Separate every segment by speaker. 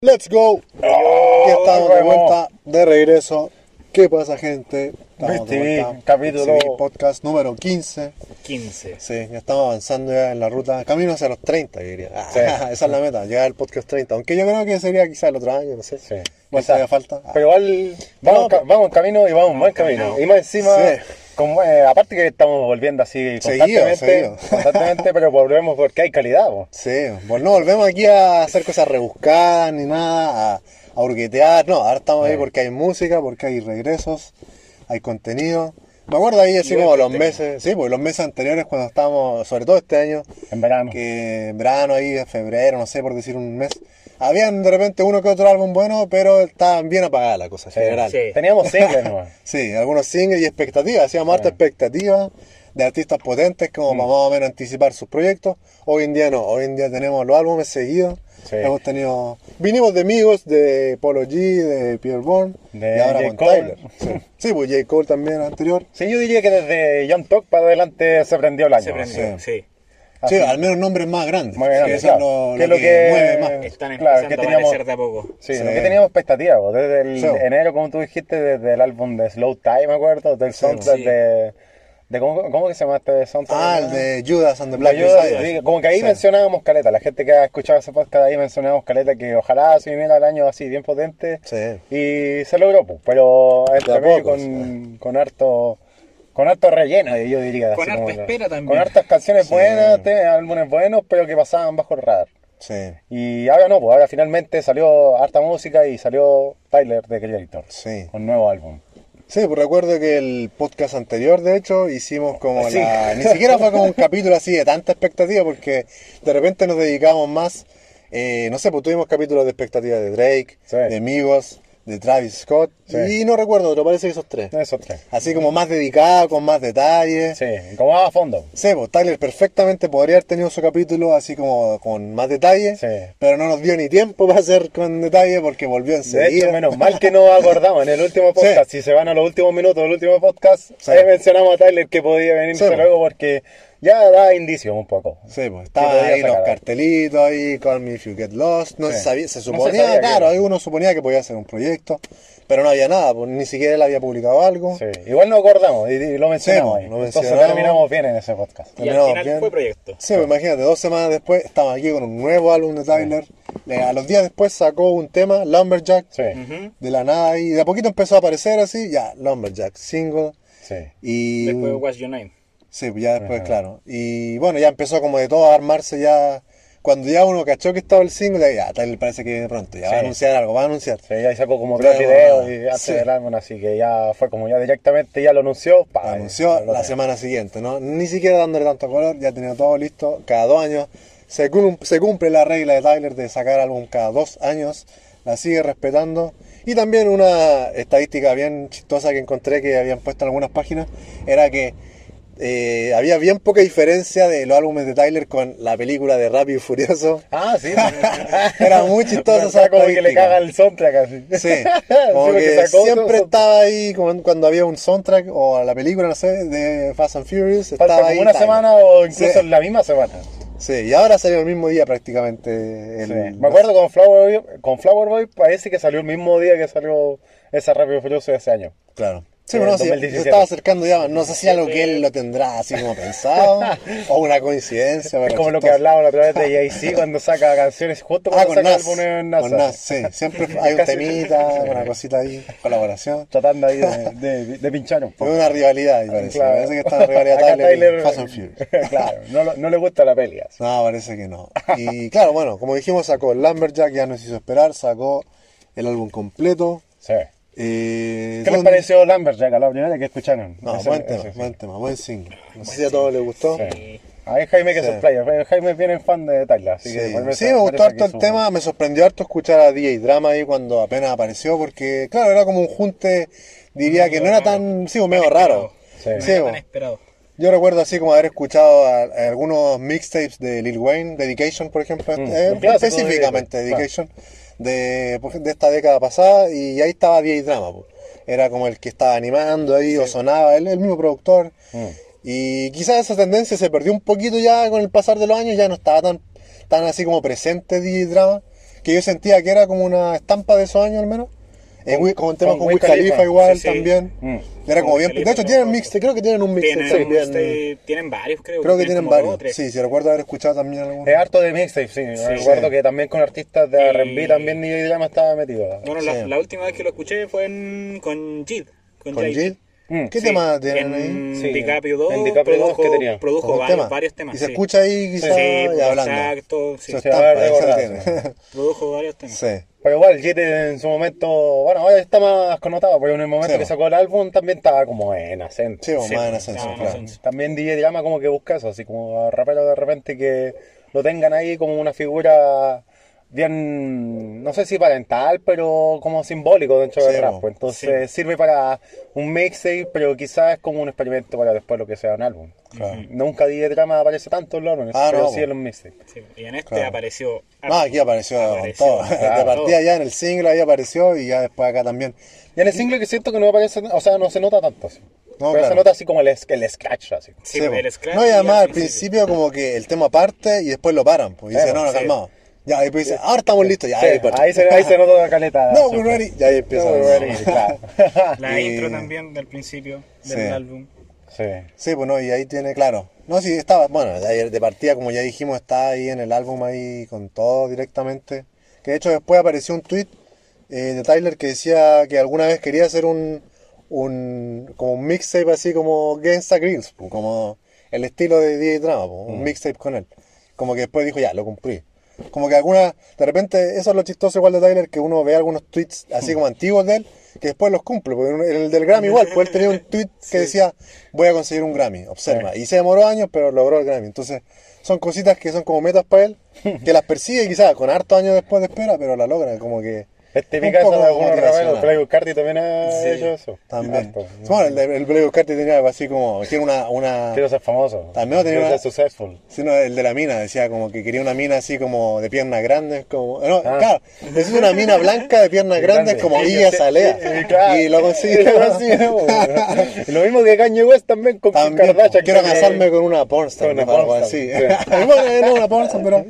Speaker 1: Let's go. Estamos de vuelta, de regreso. ¿Qué pasa, gente? Estamos de vuelta.
Speaker 2: capítulo-
Speaker 1: Sí, podcast número 15.
Speaker 3: 15.
Speaker 1: Sí, ya estamos avanzando ya en la ruta, camino hacia los 30, yo diría. Ah,
Speaker 2: Sí.
Speaker 1: Esa es la meta, llegar al podcast 30. Aunque yo creo que sería quizá el otro año, no sé.
Speaker 2: Sí.
Speaker 1: ¿Cuánto
Speaker 2: Quizá.
Speaker 1: todavía falta? Ah,
Speaker 2: Pero igual vamos,
Speaker 1: No,
Speaker 2: vamos en camino y vamos en buen camino. Y más encima,
Speaker 1: Sí.
Speaker 2: como, eh, aparte que estamos volviendo así constantemente,
Speaker 1: seguido.
Speaker 2: constantemente, pero volvemos porque hay calidad. po.
Speaker 1: Sí, pues no volvemos aquí a hacer cosas rebuscadas ni nada, a, a hurguetear. No, ahora estamos ahí
Speaker 2: Sí.
Speaker 1: porque hay música, porque hay regresos, hay contenido. Me acuerdo ahí así como los meses, sí, pues los meses anteriores cuando estábamos, sobre todo este año,
Speaker 2: En verano.
Speaker 1: que en verano ahí, en febrero, no sé, por decir un mes, habían de repente uno que otro álbum bueno, pero estaban bien apagada la cosa en
Speaker 2: Sí.
Speaker 1: general.
Speaker 3: Sí.
Speaker 2: Teníamos singles nomás.
Speaker 1: Sí, algunos singles y expectativas, hacíamos harta expectativa de artistas potentes como
Speaker 2: Mm.
Speaker 1: para más o menos anticipar sus proyectos. Hoy en día no, hoy en día tenemos los álbumes seguidos.
Speaker 2: Sí.
Speaker 1: Hemos tenido, vinimos de amigos de Polo G, de Pierre Bourne
Speaker 2: De
Speaker 1: y ahora
Speaker 2: J.
Speaker 1: con
Speaker 2: Cole.
Speaker 1: Tyler. Sí. Sí, pues J. Cole también anterior.
Speaker 2: Sí, yo diría que desde Young Talk para adelante se prendió el año.
Speaker 3: Se prendió, sí.
Speaker 2: Así.
Speaker 1: Sí, al menos nombres más grandes.
Speaker 2: Más grandes,
Speaker 1: que
Speaker 2: claro.
Speaker 1: es lo,
Speaker 2: Que
Speaker 1: lo que,
Speaker 2: que-
Speaker 1: mueve más.
Speaker 3: Están
Speaker 2: Claro, que
Speaker 3: a
Speaker 2: teníamos-
Speaker 3: aparecer de a poco.
Speaker 2: Sí,
Speaker 1: Sí.
Speaker 2: lo que teníamos expectativas, desde el
Speaker 1: Sí.
Speaker 2: enero, como tú dijiste, desde el álbum de Slow Time, me acuerdo, del soundtrack
Speaker 3: Sí.
Speaker 2: de, de ¿cómo, ¿Cómo que se llama este soundtrack?
Speaker 1: Ah, el de Judas and the Black
Speaker 2: sí, como que ahí
Speaker 1: Sí.
Speaker 2: mencionábamos Caleta, la gente que ha escuchado ese podcast ahí mencionábamos Caleta que ojalá se viniera el año así bien potente
Speaker 1: Sí.
Speaker 2: y se logró, pues, pero entre
Speaker 1: a
Speaker 2: medio
Speaker 1: poco,
Speaker 2: con, con harto con harto relleno, yo diría.
Speaker 3: Con harta espera también.
Speaker 2: Con hartas canciones
Speaker 1: Sí.
Speaker 2: buenas, te- álbumes buenos, pero que pasaban bajo el radar.
Speaker 1: Sí,
Speaker 2: Y ahora no, pues ahora finalmente salió harta música y salió Tyler de Creator
Speaker 1: sí.
Speaker 2: con nuevo álbum.
Speaker 1: Sí, pues recuerdo que el podcast anterior, de hecho, hicimos como
Speaker 2: Sí.
Speaker 1: la... Ni siquiera fue como un capítulo así de tanta expectativa, porque de repente nos dedicamos más... eh, no sé, pues tuvimos capítulos de expectativa de Drake,
Speaker 2: Sí.
Speaker 1: de Amigos, de Travis Scott,
Speaker 2: Sí.
Speaker 1: y no recuerdo otro, parece que esos tres.
Speaker 2: Esos tres.
Speaker 1: Así como más dedicado, con más detalles.
Speaker 2: Sí, como más a fondo.
Speaker 1: Sí, pues Tyler perfectamente podría haber tenido su capítulo así como con más detalle,
Speaker 2: Sí.
Speaker 1: pero no nos dio ni tiempo para hacer con detalle porque volvió
Speaker 2: De
Speaker 1: enseguida.
Speaker 2: hecho, menos mal que nos acordamos en el último podcast. Si se van a los últimos minutos del último podcast,
Speaker 1: Sí.
Speaker 2: mencionamos a Tyler que podía venirse
Speaker 1: Sí.
Speaker 2: luego porque ya da indicios un poco.
Speaker 1: Sí, pues
Speaker 2: Que
Speaker 1: estaban
Speaker 2: podía
Speaker 1: ahí los cartelitos ahí, Call Me If You Get Lost, no
Speaker 2: Sí.
Speaker 1: se sabía, se
Speaker 2: No se
Speaker 1: suponía,
Speaker 2: sabía que
Speaker 1: claro, ahí uno suponía que podía hacer un proyecto, pero no había nada, pues ni siquiera él había publicado algo.
Speaker 2: Sí. Igual nos acordamos y, y lo mencionamos
Speaker 1: Sí,
Speaker 2: ahí.
Speaker 1: lo
Speaker 2: Entonces
Speaker 1: mencionamos.
Speaker 2: terminamos bien en ese podcast.
Speaker 3: Y al
Speaker 1: Terminamos
Speaker 3: final
Speaker 1: bien.
Speaker 3: fue proyecto.
Speaker 1: Sí, pues imagínate, dos semanas después estamos aquí con un nuevo álbum de Tyler. Eh, A los días después sacó un tema, Lumberjack,
Speaker 2: Sí,
Speaker 1: de la nada y de a poquito empezó a aparecer así, ya, Lumberjack, single.
Speaker 2: sí.
Speaker 1: Y
Speaker 3: Después What's Your Name.
Speaker 1: Sí, ya después,
Speaker 2: Ajá.
Speaker 1: claro. Y bueno, ya empezó como de todo a armarse ya. Cuando ya uno cachó que estaba el single, ya, Tyler parece que viene pronto, ya va a
Speaker 2: Sí.
Speaker 1: anunciar algo, va a anunciar.
Speaker 2: Sí, ahí sacó como tres videos y antes
Speaker 1: sí.
Speaker 2: del álbum, así que ya fue como ya directamente ya lo anunció. pa,
Speaker 1: Lo anunció
Speaker 2: lo-
Speaker 1: la semana siguiente, ¿no? Ni siquiera dándole tanto color, ya tenía todo listo. Cada dos años se, cum- se cumple la regla de Tyler de sacar álbum cada dos años, la sigue respetando. Y también una estadística bien chistosa que encontré que habían puesto en algunas páginas era que eh, había bien poca diferencia de los álbumes de Tyler con la película de Rápido y Furioso.
Speaker 2: Ah, sí.
Speaker 1: Era muy chistoso esa
Speaker 2: como que le caga el soundtrack así.
Speaker 1: Sí, como que siempre estaba ahí como cuando había un soundtrack o la película, no sé, de Fast and Furious.
Speaker 2: Falta
Speaker 1: Estaba
Speaker 2: como
Speaker 1: ahí
Speaker 2: una
Speaker 1: Tyler.
Speaker 2: semana o incluso
Speaker 1: Sí.
Speaker 2: la misma semana.
Speaker 1: Sí, y ahora salió el mismo día prácticamente. el-
Speaker 2: Sí. Me acuerdo con Flower Boy, con Flower Boy parece que salió el mismo día que salió esa Rápido y Furioso de ese año.
Speaker 1: Claro. Sí,
Speaker 2: En
Speaker 1: pero no,
Speaker 2: el
Speaker 1: sí, se
Speaker 2: 2017.
Speaker 1: estaba acercando ya, no sé si algo que él lo tendrá así como pensado, o una coincidencia.
Speaker 2: Es como lo que hablaba la otra vez de Jay-Z cuando saca canciones justo
Speaker 1: Ah,
Speaker 2: cuando
Speaker 1: con
Speaker 2: saca
Speaker 1: Nas.
Speaker 2: álbumes en NASA.
Speaker 1: Con Nas, sí. Siempre hay un temita, una cosita ahí, colaboración.
Speaker 2: Tratando ahí de, de, de pinchar un
Speaker 1: Es
Speaker 2: poco.
Speaker 1: una rivalidad, y parece.
Speaker 2: Claro.
Speaker 1: Parece que está en rivalidad Tyler, y Fast and Furious.
Speaker 2: claro, no, lo- no le gusta la peli. así.
Speaker 1: No, parece que no. Y claro, bueno, como dijimos, sacó el Lumberjack, ya nos hizo esperar, sacó el álbum completo.
Speaker 2: Sí.
Speaker 1: Eh,
Speaker 2: ¿Qué les
Speaker 1: ¿dónde-
Speaker 2: pareció Lumberjack a la primera que escucharon?
Speaker 1: No,
Speaker 2: Ese-
Speaker 1: buen tema,
Speaker 2: ese sí.
Speaker 1: buen tema, buen single. No sé si a todos les gustó.
Speaker 2: Sí. Ahí Jaime que
Speaker 1: Sí.
Speaker 2: es el player. Jaime es bien fan de Tyler. Así
Speaker 1: Sí,
Speaker 2: que
Speaker 1: sí, me gustó harto el
Speaker 2: su-
Speaker 1: tema, me sorprendió harto escuchar a DJ Drama ahí cuando apenas apareció, porque claro, era como un junte, diría que no era tan, sí, un medio raro.
Speaker 2: Sí.
Speaker 3: No
Speaker 1: Sí,
Speaker 3: era
Speaker 1: bo.
Speaker 3: tan esperado.
Speaker 1: Yo recuerdo así como haber escuchado a- a algunos mixtapes de Lil Wayne, Dedication, por ejemplo,
Speaker 2: Mm,
Speaker 1: eh, específicamente Dedication, de, de esta década pasada, y ahí estaba DJ Drama. po. era como el que estaba animando ahí o sonaba, él el mismo productor.
Speaker 2: Mm.
Speaker 1: Y quizás esa tendencia se perdió un poquito ya con el pasar de los años, ya no estaba tan, tan así como presente DJ Drama, que yo sentía que era como una estampa de esos años al menos. En
Speaker 2: Con-
Speaker 1: temas
Speaker 2: con
Speaker 1: con
Speaker 2: Wiz
Speaker 1: Khalifa igual
Speaker 3: sí, sí.
Speaker 1: también.
Speaker 2: Mm.
Speaker 1: Era como bien. De hecho tienen mixte, creo que tienen un mixte
Speaker 3: Tienen,
Speaker 1: también.
Speaker 3: tienen varios, creo.
Speaker 1: Creo que tienen varios. Sí, sí, recuerdo haber escuchado también algunos.
Speaker 2: Es harto de mixtape, sí. Recuerdo
Speaker 1: Sí.
Speaker 2: que también con artistas de
Speaker 3: Y-
Speaker 2: R&B también DJ Drama estaba metido.
Speaker 3: Bueno,
Speaker 1: Sí.
Speaker 3: la, la última vez que lo escuché fue en, con Jid. Con,
Speaker 1: Con.
Speaker 2: Mm.
Speaker 1: ¿Qué
Speaker 3: Sí,
Speaker 1: tema tienen
Speaker 3: en
Speaker 1: ahí?
Speaker 2: Sí,
Speaker 3: DiCaprio 2,
Speaker 2: en DiCaprio 2
Speaker 3: produjo,
Speaker 2: tenía.
Speaker 3: varios,
Speaker 1: tema.
Speaker 3: varios temas.
Speaker 1: Y se
Speaker 3: sí.
Speaker 1: escucha ahí quizás
Speaker 3: Sí,
Speaker 1: hablando.
Speaker 3: exacto, sí.
Speaker 2: Se va a
Speaker 1: tiene.
Speaker 3: Produjo varios temas.
Speaker 1: Sí.
Speaker 2: Pero igual, Jit en su momento, bueno, ahora está más connotado, pero en el momento
Speaker 1: Sí,
Speaker 2: que sacó el álbum también estaba como en ascenso.
Speaker 1: Sí,
Speaker 3: Sí,
Speaker 1: más en ascenso,
Speaker 3: en
Speaker 1: claro.
Speaker 3: ascenso.
Speaker 2: También DJ Drama como que busca eso, así como a raperos de repente que lo tengan ahí como una figura bien, no sé si parental, pero como simbólico dentro
Speaker 1: Sí,
Speaker 2: del rap. pues. Entonces sirve para un mixtape, pero quizás es como un experimento para después lo que sea un álbum.
Speaker 1: Claro.
Speaker 2: Nunca DJ Drama aparece tanto en los álbumes,
Speaker 1: Ah,
Speaker 2: pero
Speaker 1: no,
Speaker 2: sí en los mixtapes.
Speaker 3: Sí, y en este
Speaker 1: Claro.
Speaker 3: apareció.
Speaker 1: No, aquí apareció,
Speaker 3: Apareció,
Speaker 1: todo.
Speaker 3: claro.
Speaker 1: De partida ya en el single ahí apareció y ya después acá también.
Speaker 2: Y en el single que siento que no aparece, o sea, no se nota tanto así.
Speaker 1: No,
Speaker 2: pero
Speaker 1: claro.
Speaker 2: se nota así como el, el scratch así.
Speaker 3: Sí, el scratch
Speaker 1: no, y además
Speaker 3: al
Speaker 1: al principio como que el tema parte y después lo paran. Pues, y
Speaker 2: Sí,
Speaker 1: dice,
Speaker 2: po,
Speaker 1: no, no,
Speaker 3: sí.
Speaker 1: calmado. Ya, después dice, ahora estamos listos. Ya,
Speaker 2: Sí,
Speaker 1: ahí,
Speaker 2: ahí, se, ahí se nota la caleta.
Speaker 1: No, we're ready. Ya ahí empieza.
Speaker 2: No, we're ready, claro.
Speaker 3: La
Speaker 1: Y-
Speaker 3: intro también del principio del
Speaker 1: Sí.
Speaker 3: álbum.
Speaker 2: Sí.
Speaker 1: Sí, pues no, y ahí tiene, claro. No, sí, estaba, bueno, de, de partida, como ya dijimos, está ahí en el álbum ahí con todo directamente. Que de hecho después apareció un tweet eh, de Tyler que decía que alguna vez quería hacer un, un como un mixtape así como Gangsta Grills, pues, como el estilo de DJ Drama, pues, un mixtape con él. Como que después dijo, ya, lo cumplí. Como que alguna, de repente, eso es lo chistoso igual de Tyler, que uno ve algunos tweets así como antiguos de él, que después los cumple. Porque el del Grammy igual, pues él tenía un tweet que decía, voy a conseguir un Grammy, observa. Y se demoró años, pero logró el Grammy. Entonces, son cositas que son como metas para él, que las persigue quizás con harto años después de espera, pero la logra, como que...
Speaker 2: Es típica de algunos raperos. Playboy Carti también ha
Speaker 3: Sí,
Speaker 2: hecho eso.
Speaker 1: También.
Speaker 2: Harto.
Speaker 1: Bueno, el, el Playboy Carti tenía así como, tiene una... una
Speaker 2: Quiero ser famoso.
Speaker 1: También tenía
Speaker 2: Quiero
Speaker 1: una-
Speaker 2: ser successful.
Speaker 1: Sí, no, el de la mina, decía como que quería una mina así como de piernas grandes, como... No,
Speaker 2: Ah.
Speaker 1: claro, necesito una mina blanca de piernas
Speaker 2: Sí,
Speaker 1: grandes
Speaker 2: grande.
Speaker 1: como
Speaker 2: Sí, sí,
Speaker 1: Azalea.
Speaker 2: sí, claro.
Speaker 1: Y lo consiguió.
Speaker 2: lo mismo que Kanye West también con
Speaker 1: También,
Speaker 2: Kardashian.
Speaker 1: quiero
Speaker 2: que-
Speaker 1: casarme con una pornstar,
Speaker 2: Con una pornstar, sí.
Speaker 1: bueno, no una pornstar, pero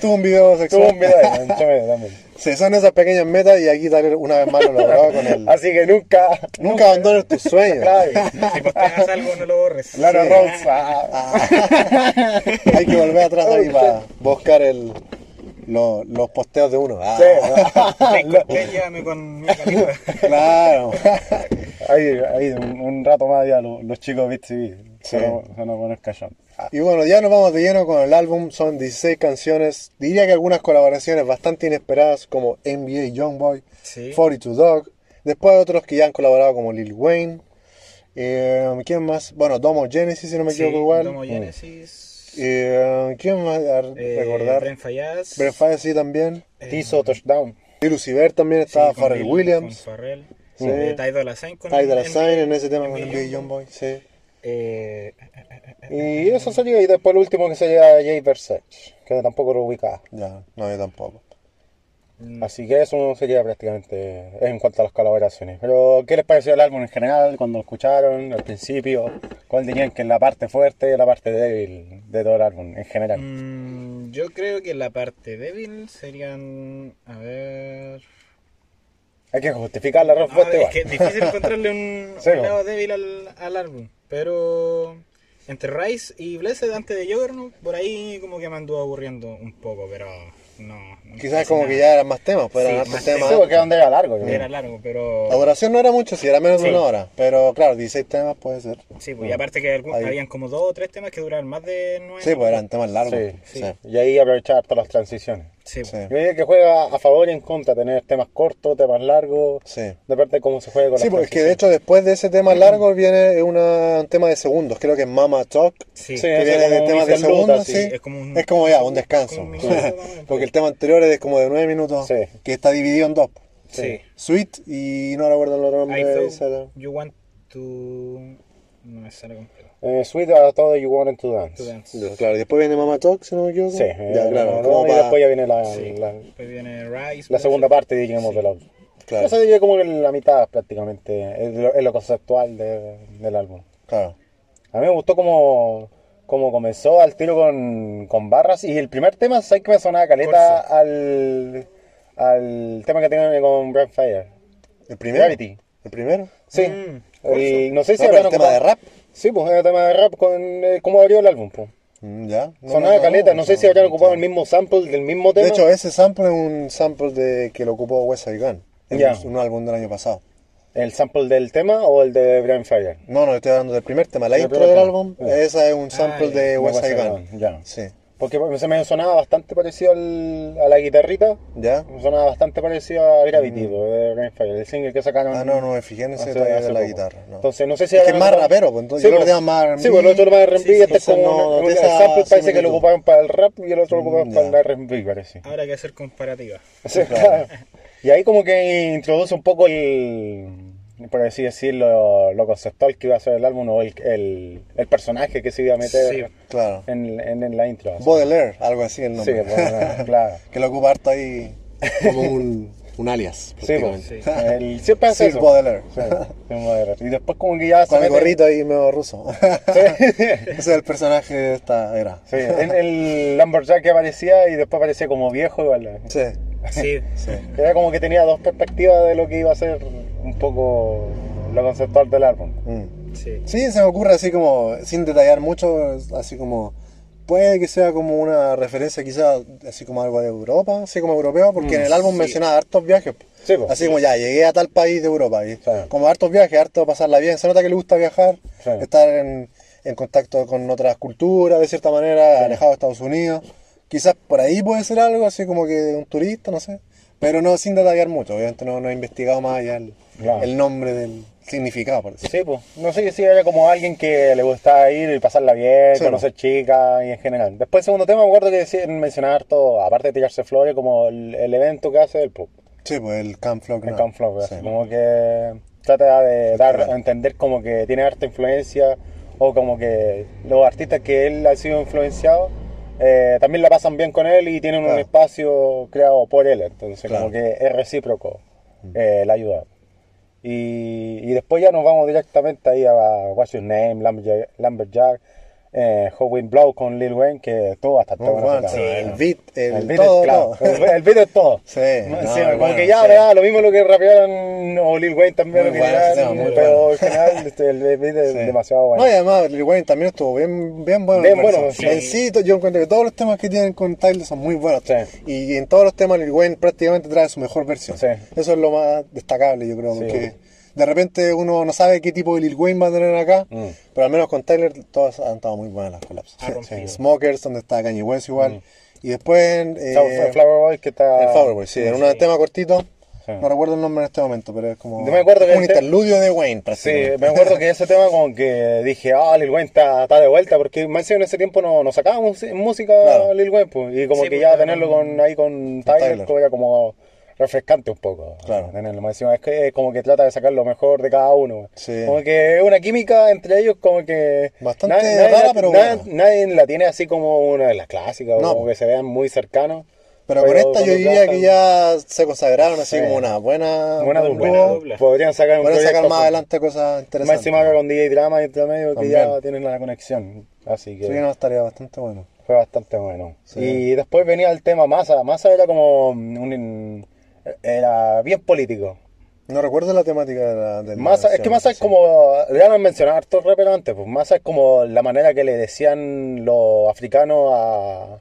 Speaker 1: tuvo un video sexual.
Speaker 2: Tuvo un video también.
Speaker 1: Sí, son esas pequeñas metas y aquí Tyler una vez más lo logró con el...
Speaker 2: Así que nunca.
Speaker 1: Nunca abandones tus sueños.
Speaker 2: Claro.
Speaker 3: Si posteas algo, no lo borres.
Speaker 2: Lana
Speaker 1: Sí.
Speaker 2: Ah.
Speaker 1: Hay que volver atrás ahí para buscar el, lo- los posteos de uno. Ah,
Speaker 3: ven, llévame con mi.
Speaker 1: Claro.
Speaker 2: Ahí, ahí un, un rato más ya los, los chicos Beat TV.
Speaker 1: Sí.
Speaker 2: Se van se a poner callón.
Speaker 1: Y bueno, ya nos vamos de lleno con el álbum. Son 16 canciones. Diría que algunas colaboraciones bastante inesperadas, como NBA Youngboy,
Speaker 3: Sí.
Speaker 1: 42 Dog. Después otros que ya han colaborado, como Lil Wayne. Eh, ¿Quién más? Bueno, Domo Genesis, si no me
Speaker 3: Sí,
Speaker 1: equivoco, igual.
Speaker 3: Domo Genesis.
Speaker 1: Eh, ¿Quién más? A
Speaker 3: eh,
Speaker 1: recordar.
Speaker 3: Bren Fayaz.
Speaker 1: Brent Fayez, sí, también.
Speaker 2: Tizo Touchdown.
Speaker 1: Lil Lucifer también
Speaker 3: Sí,
Speaker 1: estaba.
Speaker 3: con
Speaker 1: Pharrell Williams.
Speaker 3: Con Pharrell.
Speaker 1: Sí.
Speaker 3: Eh, Ty Dolla Sign con
Speaker 1: Ty Dolla Sign en ese tema con
Speaker 3: NBA
Speaker 1: NBA Youngboy. Sí.
Speaker 3: Eh,
Speaker 2: Y eso sería, y después el último que sería Jay Versace, que tampoco lo ubicaba.
Speaker 1: Ya, no, yo tampoco.
Speaker 3: mm,
Speaker 2: Así que eso sería prácticamente en cuanto a las colaboraciones. Pero, ¿qué les pareció el álbum en general cuando lo escucharon al principio? ¿Cuál dirían que es la parte fuerte y la parte débil de todo el álbum en general?
Speaker 3: mm, yo creo que la parte débil serían. A ver.
Speaker 2: Hay que justificar la respuesta
Speaker 3: es
Speaker 2: igual.
Speaker 3: que es difícil encontrarle un,
Speaker 2: Sí,
Speaker 3: un lado débil al, al álbum. Pero entre Rise y Blessed antes de Juggernaut, por ahí como que me anduvo aburriendo un poco, pero no. no
Speaker 1: Quizás como
Speaker 3: nada.
Speaker 1: que ya eran más temas, pues eran
Speaker 3: Sí, más
Speaker 1: temas.
Speaker 2: Sí, porque es donde era largo. yo.
Speaker 3: Era largo, pero.
Speaker 1: La duración no era mucho, si era menos de
Speaker 3: Sí.
Speaker 1: una hora. Pero claro, 16 temas puede ser.
Speaker 3: Sí, pues, y aparte que algún- habían como dos o tres temas que duraban más de nueve.
Speaker 1: Sí, pues eran temas largos.
Speaker 2: Sí,
Speaker 1: Sí,
Speaker 3: sí.
Speaker 2: Y ahí aprovechar todas las transiciones.
Speaker 3: Sí,
Speaker 1: sí.
Speaker 2: Yo diría que juega a favor y en contra, tener temas cortos, temas largos.
Speaker 1: Sí.
Speaker 2: Depende de cómo se juegue con
Speaker 1: Sí, porque de hecho después de ese tema largo viene una- un tema de segundos, creo que es Mama Talk,
Speaker 3: Sí.
Speaker 2: Sí,
Speaker 1: que viene de temas de segundos, sí.
Speaker 3: Es como un-
Speaker 1: Es como ya, un descanso.
Speaker 3: como un
Speaker 1: porque el tema anterior es como de 9 minutos, que está dividido en dos.
Speaker 3: Sí.
Speaker 1: Sweet y no recuerdo el otro nombre.
Speaker 3: you want to. No me sale completo.
Speaker 2: Eh, Sweet a todo You Wanted to Dance.
Speaker 3: To dance.
Speaker 1: Claro, y después viene Mama Talk, si no me equivoco.
Speaker 2: Sí,
Speaker 1: ya,
Speaker 2: eh,
Speaker 1: claro.
Speaker 2: no, y después ya viene la,
Speaker 3: Sí.
Speaker 2: la,
Speaker 3: Después viene Rise.
Speaker 2: la segunda parte, diríamos,
Speaker 3: Sí.
Speaker 2: del álbum.
Speaker 1: Claro.
Speaker 2: Eso diría como que la mitad prácticamente, es lo, es lo conceptual de- del álbum.
Speaker 1: Claro.
Speaker 2: A mí me gustó como, como comenzó al tiro con, con barras y el primer tema, ¿sabes que me sonaba caleta al, al tema que tiene con Brand Fire?
Speaker 1: ¿El primero?
Speaker 2: Gravity.
Speaker 1: ¿El primero?
Speaker 2: Sí.
Speaker 3: Mm,
Speaker 2: El- no sé si
Speaker 1: No, el tema de rap.
Speaker 2: Sí, pues era tema de rap con eh, cómo abrió el álbum. Pues.
Speaker 1: Mm, Ya. No,
Speaker 2: Sonaba
Speaker 1: no,
Speaker 2: caleta, no sé si habrán ocupado el mismo sample del mismo tema.
Speaker 1: De hecho, ese sample es un sample de que lo ocupó West Side Gun. En
Speaker 2: Ya.
Speaker 1: un, álbum del año pasado.
Speaker 2: ¿El sample del tema o el de Brand Fire?
Speaker 1: No, no, estoy hablando del primer tema. La intro del álbum,
Speaker 2: Ya.
Speaker 1: esa es un sample
Speaker 3: ya.
Speaker 1: de West Side. Gun,
Speaker 2: ya.
Speaker 1: Sí.
Speaker 2: Porque se me sonaba bastante parecido al- a la guitarrita.
Speaker 1: ¿Ya?
Speaker 2: Me sonaba bastante parecido a Gravity, pues, de el single que sacaron.
Speaker 1: Mm. Ah, no, no me fijé en ese
Speaker 2: hace-
Speaker 1: detalle
Speaker 2: hace
Speaker 1: de la
Speaker 2: poco.
Speaker 1: guitarra. no.
Speaker 2: Entonces, no sé si
Speaker 1: Es que es más rapero, pues, entonces yo lo
Speaker 2: pues.
Speaker 1: tenía más R&B.
Speaker 2: Sí, pues el otro más R&B
Speaker 3: Sí, sí,
Speaker 2: este es como
Speaker 1: no-
Speaker 2: un- el sample parece que lo ocuparon para el rap y el otro lo ocuparon
Speaker 1: Mm,
Speaker 2: para
Speaker 1: ya.
Speaker 2: el R&B, parece.
Speaker 3: Habrá que hacer comparativa.
Speaker 2: Sí, claro. Y ahí como que introduce un poco el, por así decirlo, lo conceptual que iba a ser el álbum o el, el, el personaje que se iba a meter
Speaker 3: Sí.
Speaker 1: Claro.
Speaker 2: en, en, en la intro. así.
Speaker 1: Baudelaire, algo así el
Speaker 2: Sí,
Speaker 1: nombre.
Speaker 2: bueno, claro.
Speaker 1: que lo ocupa harto ahí como un, un alias.
Speaker 2: Sí, pues,
Speaker 1: prácticamente.
Speaker 2: el, siempre hace eso.
Speaker 1: Baudelaire.
Speaker 2: Sí, Baudelaire. Y después como que ya se
Speaker 1: Con el
Speaker 2: mete-
Speaker 1: gorrito ahí medio ruso.
Speaker 2: Sí.
Speaker 1: Ese es el personaje de esta era.
Speaker 2: Sí, en el Lumberjack que aparecía y después aparecía como viejo igual.
Speaker 1: Sí,
Speaker 3: Sí.
Speaker 1: sí.
Speaker 2: Era como que tenía dos perspectivas de lo que iba a ser un poco lo conceptual del álbum.
Speaker 1: Mm.
Speaker 3: Sí.
Speaker 1: Sí, se me ocurre así como, sin detallar mucho, así como, puede que sea como una referencia quizá, así como algo de Europa, así como europeo, porque en el álbum
Speaker 3: sí.
Speaker 1: mencionaba hartos viajes.
Speaker 2: Sí, pues.
Speaker 1: Así como ya, llegué a tal país de Europa, y como hartos viajes, harto pasarla bien, se nota que le gusta viajar, estar en, en contacto con otras culturas, de cierta manera, alejado de Estados Unidos. Quizás por ahí puede ser algo, así como que un turista, no sé. Pero no sin detallar mucho, obviamente no, no he investigado más allá el,
Speaker 2: Claro.
Speaker 1: el nombre del significado, por decirlo.
Speaker 2: Sí, pues. No sé si era como alguien que le gustaba ir y pasarla bien,
Speaker 1: Sí,
Speaker 2: conocer chicas y en general. Después, segundo tema, me acuerdo que decían mencionar harto, aparte de tirarse flores, como el, el evento que hace el pop,
Speaker 1: Sí, pues el Camp Flock.
Speaker 2: el
Speaker 1: no.
Speaker 2: Camp Flow,
Speaker 1: Sí.
Speaker 2: Como que trata de dar a entender como que tiene harta influencia o como que los artistas que él ha sido influenciado eh, también la pasan bien con él y tienen un espacio creado por él. Entonces,
Speaker 1: Claro.
Speaker 2: como que es recíproco eh, la ayuda. Y, y después ya nos vamos directamente ahí a What's Your Name, Lumberjack, Lumberjack eh, Blow con Lil Wayne, que estuvo bastante
Speaker 1: Muy
Speaker 2: bueno.
Speaker 1: bueno, sí, el beat, el,
Speaker 2: El beat
Speaker 1: todo,
Speaker 2: es claro.
Speaker 1: todo.
Speaker 2: El, beat es todo.
Speaker 1: Sí,
Speaker 2: Sí,
Speaker 1: no,
Speaker 2: como
Speaker 1: bueno,
Speaker 2: que ya,
Speaker 1: sí.
Speaker 2: Lo mismo lo que rapearon o Lil Wayne también
Speaker 1: Muy
Speaker 2: lo que
Speaker 1: bueno,
Speaker 2: pero
Speaker 1: bueno.
Speaker 2: en general este, el beat es
Speaker 1: Sí.
Speaker 2: demasiado bueno.
Speaker 1: No, y además Lil Wayne también estuvo bien, bien bueno.
Speaker 2: Bien bueno, sí.
Speaker 1: Sí, yo encuentro que todos los temas que tienen con Tyler son muy buenos.
Speaker 2: Sí.
Speaker 1: Y en todos los temas Lil Wayne prácticamente trae su mejor versión.
Speaker 2: Sí.
Speaker 1: Eso es lo más destacable, yo creo,
Speaker 2: Sí.
Speaker 1: porque de repente uno no sabe qué tipo de Lil Wayne va a tener acá,
Speaker 2: Mm.
Speaker 1: pero al menos con Tyler todas han estado muy buenas las collabs.
Speaker 3: Ha rompido.
Speaker 1: Smokers, donde está Kanye West igual. Y después... eh,
Speaker 2: Flower- Flower Boy que está...
Speaker 1: el Flowerboy, sí, en un tema cortito.
Speaker 2: Sí.
Speaker 1: No recuerdo el nombre en este momento, pero es como
Speaker 2: Yo me acuerdo que
Speaker 1: un
Speaker 2: el te-
Speaker 1: interludio de Wayne,
Speaker 2: Sí, me acuerdo que ese tema como que dije, ah, Lil Wayne está, está de vuelta, porque más en ese tiempo no, no sacaba mus- música
Speaker 1: Claro.
Speaker 2: Lil Wayne, pues, y como
Speaker 3: Sí,
Speaker 2: que
Speaker 3: pues,
Speaker 2: ya tenerlo
Speaker 3: con-
Speaker 2: con, ahí con Tyler,
Speaker 1: Tyler.
Speaker 2: como era como refrescante un poco.
Speaker 1: Claro.
Speaker 2: Más encima, es que es como que trata de sacar lo mejor de cada uno.
Speaker 1: Sí.
Speaker 2: Como que es una química entre ellos como que...
Speaker 1: Bastante
Speaker 2: nadie,
Speaker 1: rara,
Speaker 2: la-
Speaker 1: pero
Speaker 2: nadie,
Speaker 1: buena.
Speaker 2: nadie la tiene así como una de las clásicas,
Speaker 1: No.
Speaker 2: como que se vean muy cercanos.
Speaker 1: Pero con esta yo diría que ya se consagraron así
Speaker 2: Sí.
Speaker 1: como una buena,
Speaker 2: Buena
Speaker 1: buen
Speaker 2: dupla.
Speaker 1: dúo.
Speaker 3: Buena dupla.
Speaker 2: Podrían sacar un
Speaker 1: Podrían sacar más adelante cosas
Speaker 2: Más
Speaker 1: interesantes.
Speaker 2: encima ahora con DJ Drama y entre medio que ya tienen la conexión. Así que
Speaker 1: Sí, no, estaría bastante bueno.
Speaker 2: fue bastante bueno.
Speaker 1: Sí.
Speaker 2: Y después venía el tema Massa. Massa era como un... Era bien político.
Speaker 1: No recuerdo la temática de la del
Speaker 2: Massa, es que Massa es como... Ya lo han mencionado hartos antes. Pues Massa es como la manera que le decían los africanos a,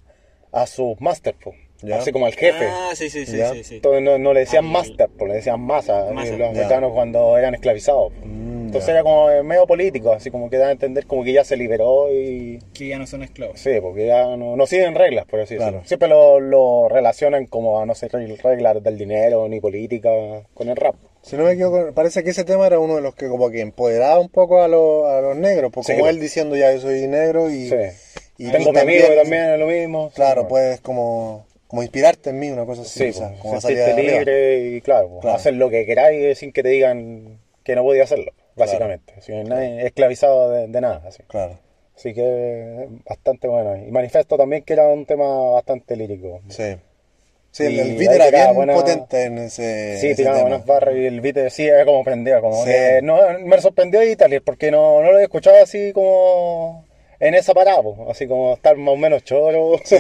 Speaker 2: a sus masters. Pues.
Speaker 1: Ya.
Speaker 2: Así como al jefe.
Speaker 3: Ah, sí, sí, sí, sí, sí.
Speaker 2: Entonces no, no le decían
Speaker 3: Al-
Speaker 2: master, pues le decían masa,
Speaker 3: Masa,
Speaker 2: los
Speaker 1: ya.
Speaker 2: africanos cuando eran esclavizados.
Speaker 1: Mm,
Speaker 2: Entonces
Speaker 1: ya.
Speaker 2: era como eh, medio político, así como que da a entender como que ya se liberó y...
Speaker 3: Que ya no son esclavos.
Speaker 2: Sí, porque ya no, no siguen reglas, por así decirlo.
Speaker 1: Claro.
Speaker 2: Siempre lo, lo relacionan como a no ser reglas del dinero ni política con el rap.
Speaker 1: Si no me equivoco, parece que ese tema era uno de los que como que empoderaba un poco a, los a los negros, pues
Speaker 2: Sí,
Speaker 1: como
Speaker 2: pues.
Speaker 1: él diciendo ya yo soy negro y,
Speaker 2: Sí.
Speaker 1: y
Speaker 2: Tengo mi amigo que también es lo mismo.
Speaker 1: claro,
Speaker 2: Sí,
Speaker 1: puedes como, como inspirarte en mí, una cosa así,
Speaker 2: Sí,
Speaker 1: quizás,
Speaker 2: pues,
Speaker 1: como
Speaker 2: sentirte libre y claro, pues,
Speaker 1: Claro.
Speaker 2: hacer lo que queráis sin que te digan que no podía hacerlo, básicamente. Que nadie esclavizado de, de nada. Así.
Speaker 1: Claro,
Speaker 2: Así que bastante bueno. Y manifiesto también que era un tema bastante lírico.
Speaker 1: sí. Sí, el,
Speaker 2: Y
Speaker 1: el beat era bien
Speaker 2: buena-
Speaker 1: potente en ese.
Speaker 2: Sí, tiraba buenas barras y el beat sí era como prendido, como
Speaker 1: Sí.
Speaker 2: que no, me sorprendió Italia porque no, no lo escuchaba así como en esa parada, po, así como estar más o menos choro
Speaker 1: Sí,